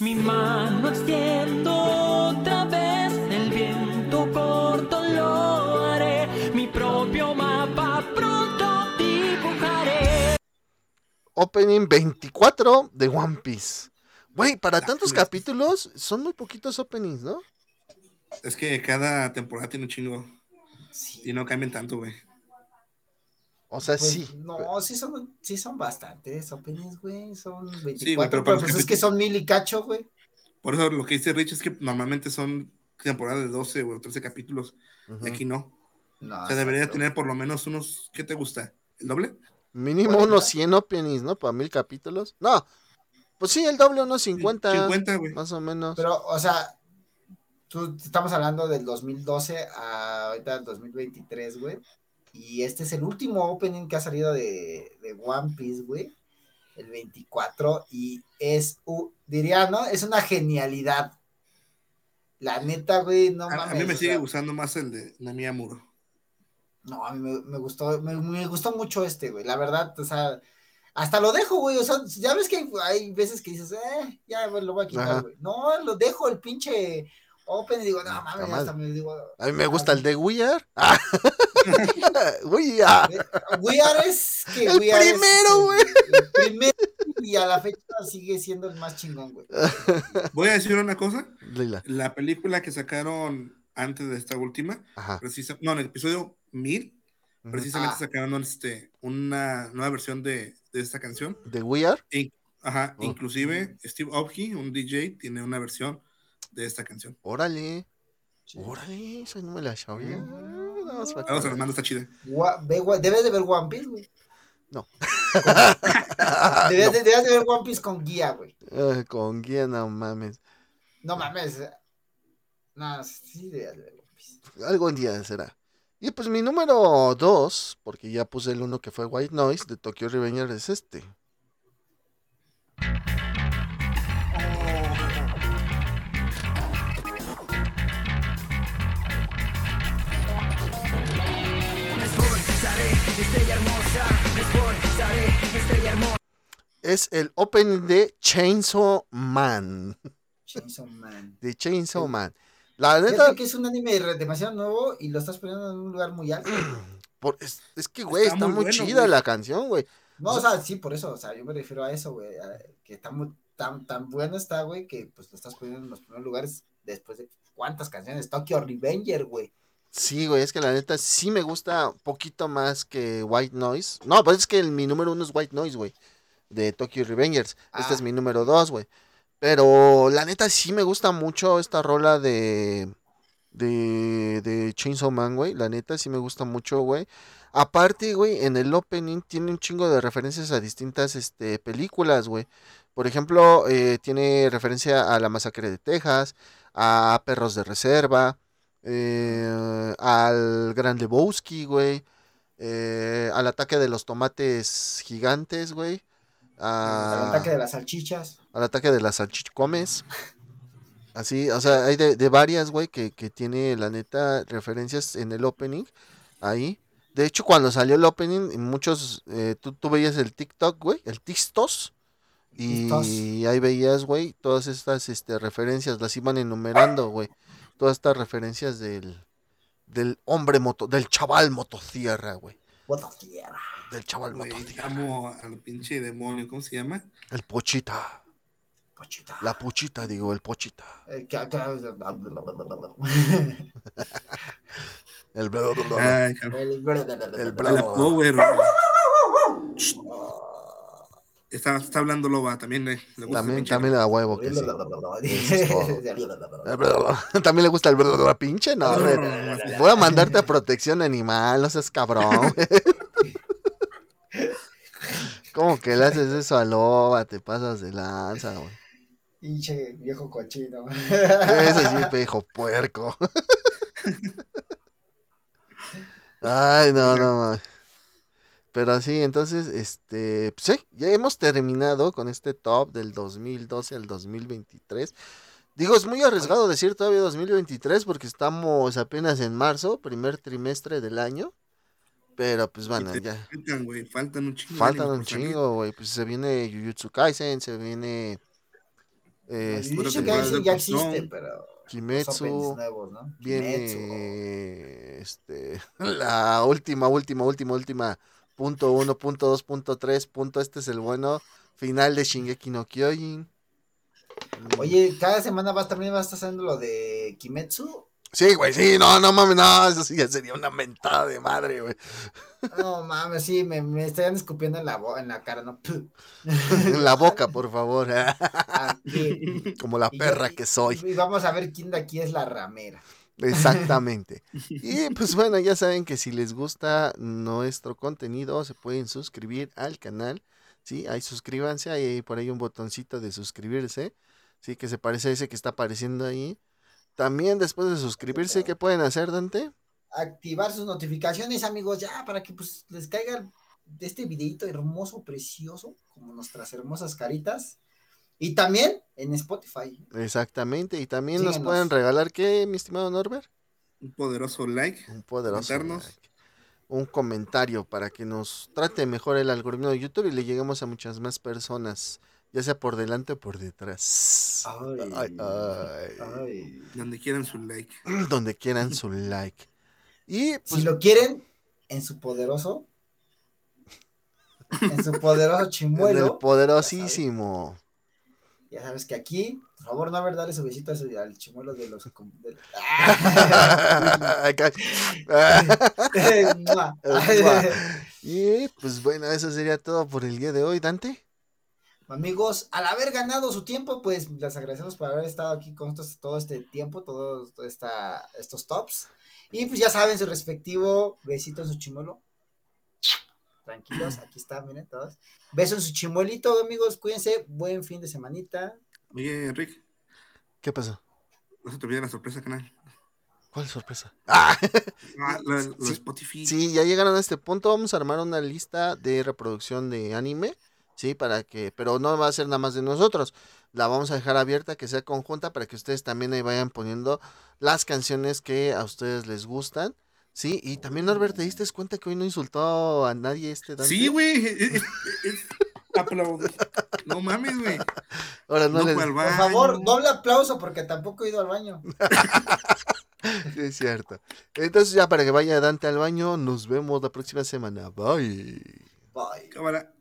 Mi mano extiendo otra vez, el viento corto lo haré, mi propio mapa pronto dibujaré. Opening 24 de One Piece. Güey, para tantos capítulos son muy poquitos openings, ¿no? Es que cada temporada tiene un chingo sí. y no cambian tanto, güey. O sea, Pues, sí. No, sí son, sí son bastantes openings, güey. Son 24, Sí, güey, pero pues es que son mil y cacho, güey. Por eso lo que dice Rich es que normalmente son temporadas de 12 o 13 capítulos, y aquí no. No, O sea, debería tener por lo menos unos, ¿qué te gusta? ¿El doble? Mínimo unos 100 openings, ¿no? Para mil capítulos. No. Pues sí, el doble, unos 50. 50, güey. Más o menos. Pero, o sea, tú estamos hablando del 2012 a ahorita el 2023, güey. Y este es el último opening que ha salido de, de One Piece, güey. El 24. Y es, diría, ¿no? Es una genialidad. La neta, güey, no A, a mames. mí me sigue sea, gustando más el de Nami Amuro. No, a mí me, me gustó, me, me gustó mucho este, güey. La verdad, o sea, hasta lo dejo, güey. O sea, ya ves que hay, hay veces que dices, eh, ya güey, lo voy a Ajá. quitar, güey. No, lo dejo el pinche open y digo, no Ah, mames, hasta me digo, A mí me gusta el de We Are. Ah. We Are. We Are es que El We Are primero, el- güey. El primero y a la fecha sigue siendo el más chingón, güey. Voy a decir una cosa. Lila. La película que sacaron antes de esta última, precisa, no, en el episodio 1000, Ujú. precisamente Ah. sacaron este, una nueva versión de, de esta canción. De We Are. In- ajá, Oh. inclusive Steve Aoki, un DJ, tiene una versión de esta canción. Órale. Órale, eso no me la sabía. Ahora se que- los mando, está chida. Debes de ver One Piece, güey. No. Debes, de, debes de ver One Piece con guía, güey. Ah, con guía, no mames. No mames. eh. No, sí debes de ver One Piece. Algún día será. Y pues mi número 2, porque ya puse el uno que fue White Noise de Tokyo Revenger, es este. Es el opening de Chainsaw Man. Chainsaw Man. De Chainsaw Man. La neta, que es un anime demasiado nuevo y lo estás poniendo en un lugar muy alto. por- es, es que, güey, está, Está muy muy bueno, chida güey. la canción, güey. No, o sea, sí, por eso, o sea, yo me refiero a eso, güey, a- que está muy, tan, tan bueno está, güey, que pues lo estás poniendo en los primeros lugares después de cuántas canciones, Tokyo Revenger, güey. Sí, güey, es que la neta sí me gusta un poquito más que White Noise. No, pues es que el- mi número uno es White Noise, güey. De Tokyo Revengers. Este Ah. es mi número dos, güey. Pero la neta sí me gusta mucho esta rola de. De, de Chainsaw Man, güey. La neta sí me gusta mucho, güey. Aparte, güey, en el opening tiene un chingo de referencias a distintas este, películas, güey. Por ejemplo, eh, tiene referencia a La Masacre de Texas, a Perros de Reserva, eh, al Gran Lebowski, güey. eh, al ataque de los tomates gigantes, güey. El a- ataque de las salchichas. al ataque de las salchicomes. Así, o sea, hay de, de varias, güey, que, que tiene, la neta, referencias en el opening. Ahí. De hecho, cuando salió el opening, muchos, eh, tú, tú veías el TikTok, güey, el Tistos. Y Tistos. ahí veías, güey, todas estas este, referencias, las iban enumerando, güey. Todas estas referencias del, del hombre moto, del chaval motosierra, güey. Tierra. Del chaval Güey, motosierra. amo al pinche demonio, ¿cómo se llama? El pochita. Pochita. La puchita, digo, el pochita. Eh, que- que- El bla, bla, bla. Ay, cabrón. El- El La bravo. Power. Está, está hablando Loba, también le, le gusta También, también le da huevo que sí. También le gusta el bla, bla, pinche, no. Voy a mandarte a protección animal, no seas cabrón. ¿Cómo que le haces eso a Loba? Te pasas de lanza, güey. Pinche viejo cochino. Ese sí, pejo puerco. Ay, no, no, no. Pero sí, entonces, este, pues sí, ya hemos terminado con este top del 2012 al 2023. Digo, es muy arriesgado decir todavía 2023 porque estamos apenas en marzo, primer trimestre del año. Pero pues bueno, ya. Faltan, güey, faltan un chingo. Faltan un salir. chingo, güey. Pues se viene Jujutsu Kaisen, se viene eh, sí de ya existe, pero. Kimetsu. nuevos, ¿no? Kimetsu. viene este la última, última, última, última punto uno, punto dos, punto tres, punto este es el bueno final de Shingeki no Kyojin. Mm, Oye, cada semana vas también vas a estar haciendo lo de Kimetsu. Sí, güey, sí, no, no mames, no, eso sí ya sería una mentada de madre, güey. No mames, sí, me, me estarían escupiendo en la, en la cara, ¿no? En la boca, por favor, Aquí. como la Y perra que soy. Y vamos a ver quién de aquí es la ramera. Exactamente. Y pues bueno, ya saben que si les gusta nuestro contenido, se pueden suscribir al canal. Sí, ahí suscríbanse, ahí hay por ahí un botoncito de suscribirse. Sí, que se parece a ese que está apareciendo ahí. También después de suscribirse, ¿qué pueden hacer, Dante? Activar sus notificaciones, amigos, ya, para que pues les caiga de este videito hermoso, precioso, como nuestras hermosas caritas. Y también en Spotify. Exactamente. Y también nos pueden regalar, ¿qué, mi estimado Norbert? Un poderoso like. Un poderoso like, un comentario para que nos trate mejor el algoritmo de YouTube y le lleguemos a muchas más personas, ya sea por delante o por detrás. Ay, Ay, ay. ay. Donde quieran su like. Donde quieran su like. Y Si pues, lo quieren, en su poderoso, en su poderoso chimuelo, poderosísimo. Ya sabes que aquí, por favor, no a ver, darle su besito a al chimuelo de los... Mua. y pues bueno, eso sería todo por el día de hoy, Dante. Amigos, al haber ganado su tiempo, pues les agradecemos por haber estado aquí con nosotros todo este tiempo, todos esta, estos tops. Y pues ya saben su respectivo besito en su chimuelo. Tranquilos, aquí está, miren todos. Beso en su chimuelito, amigos, cuídense, buen fin de semanita. Oye, Rick, ¿Qué pasó? no se te olvide la sorpresa, canal. ¿Cuál sorpresa? Ah, Ah, lo, lo de Sí, Spotify. Sí, ya llegaron a este punto. Vamos a armar una lista de reproducción de anime. Sí, para que, pero no va a ser nada más de nosotros. La vamos a dejar abierta, que sea conjunta, para que ustedes también ahí vayan poniendo las canciones que a ustedes les gustan. Sí, y también Norbert, ¿te diste cuenta que hoy no insultó a nadie este Dante? Sí, güey. es- es- es- Aplausos. No mames, güey. Ahora no, No les... Por favor, doble aplauso porque tampoco he ido al baño. Sí, es cierto. Entonces ya para que vaya Dante al baño, nos vemos la próxima semana. Bye. Bye. Cámara.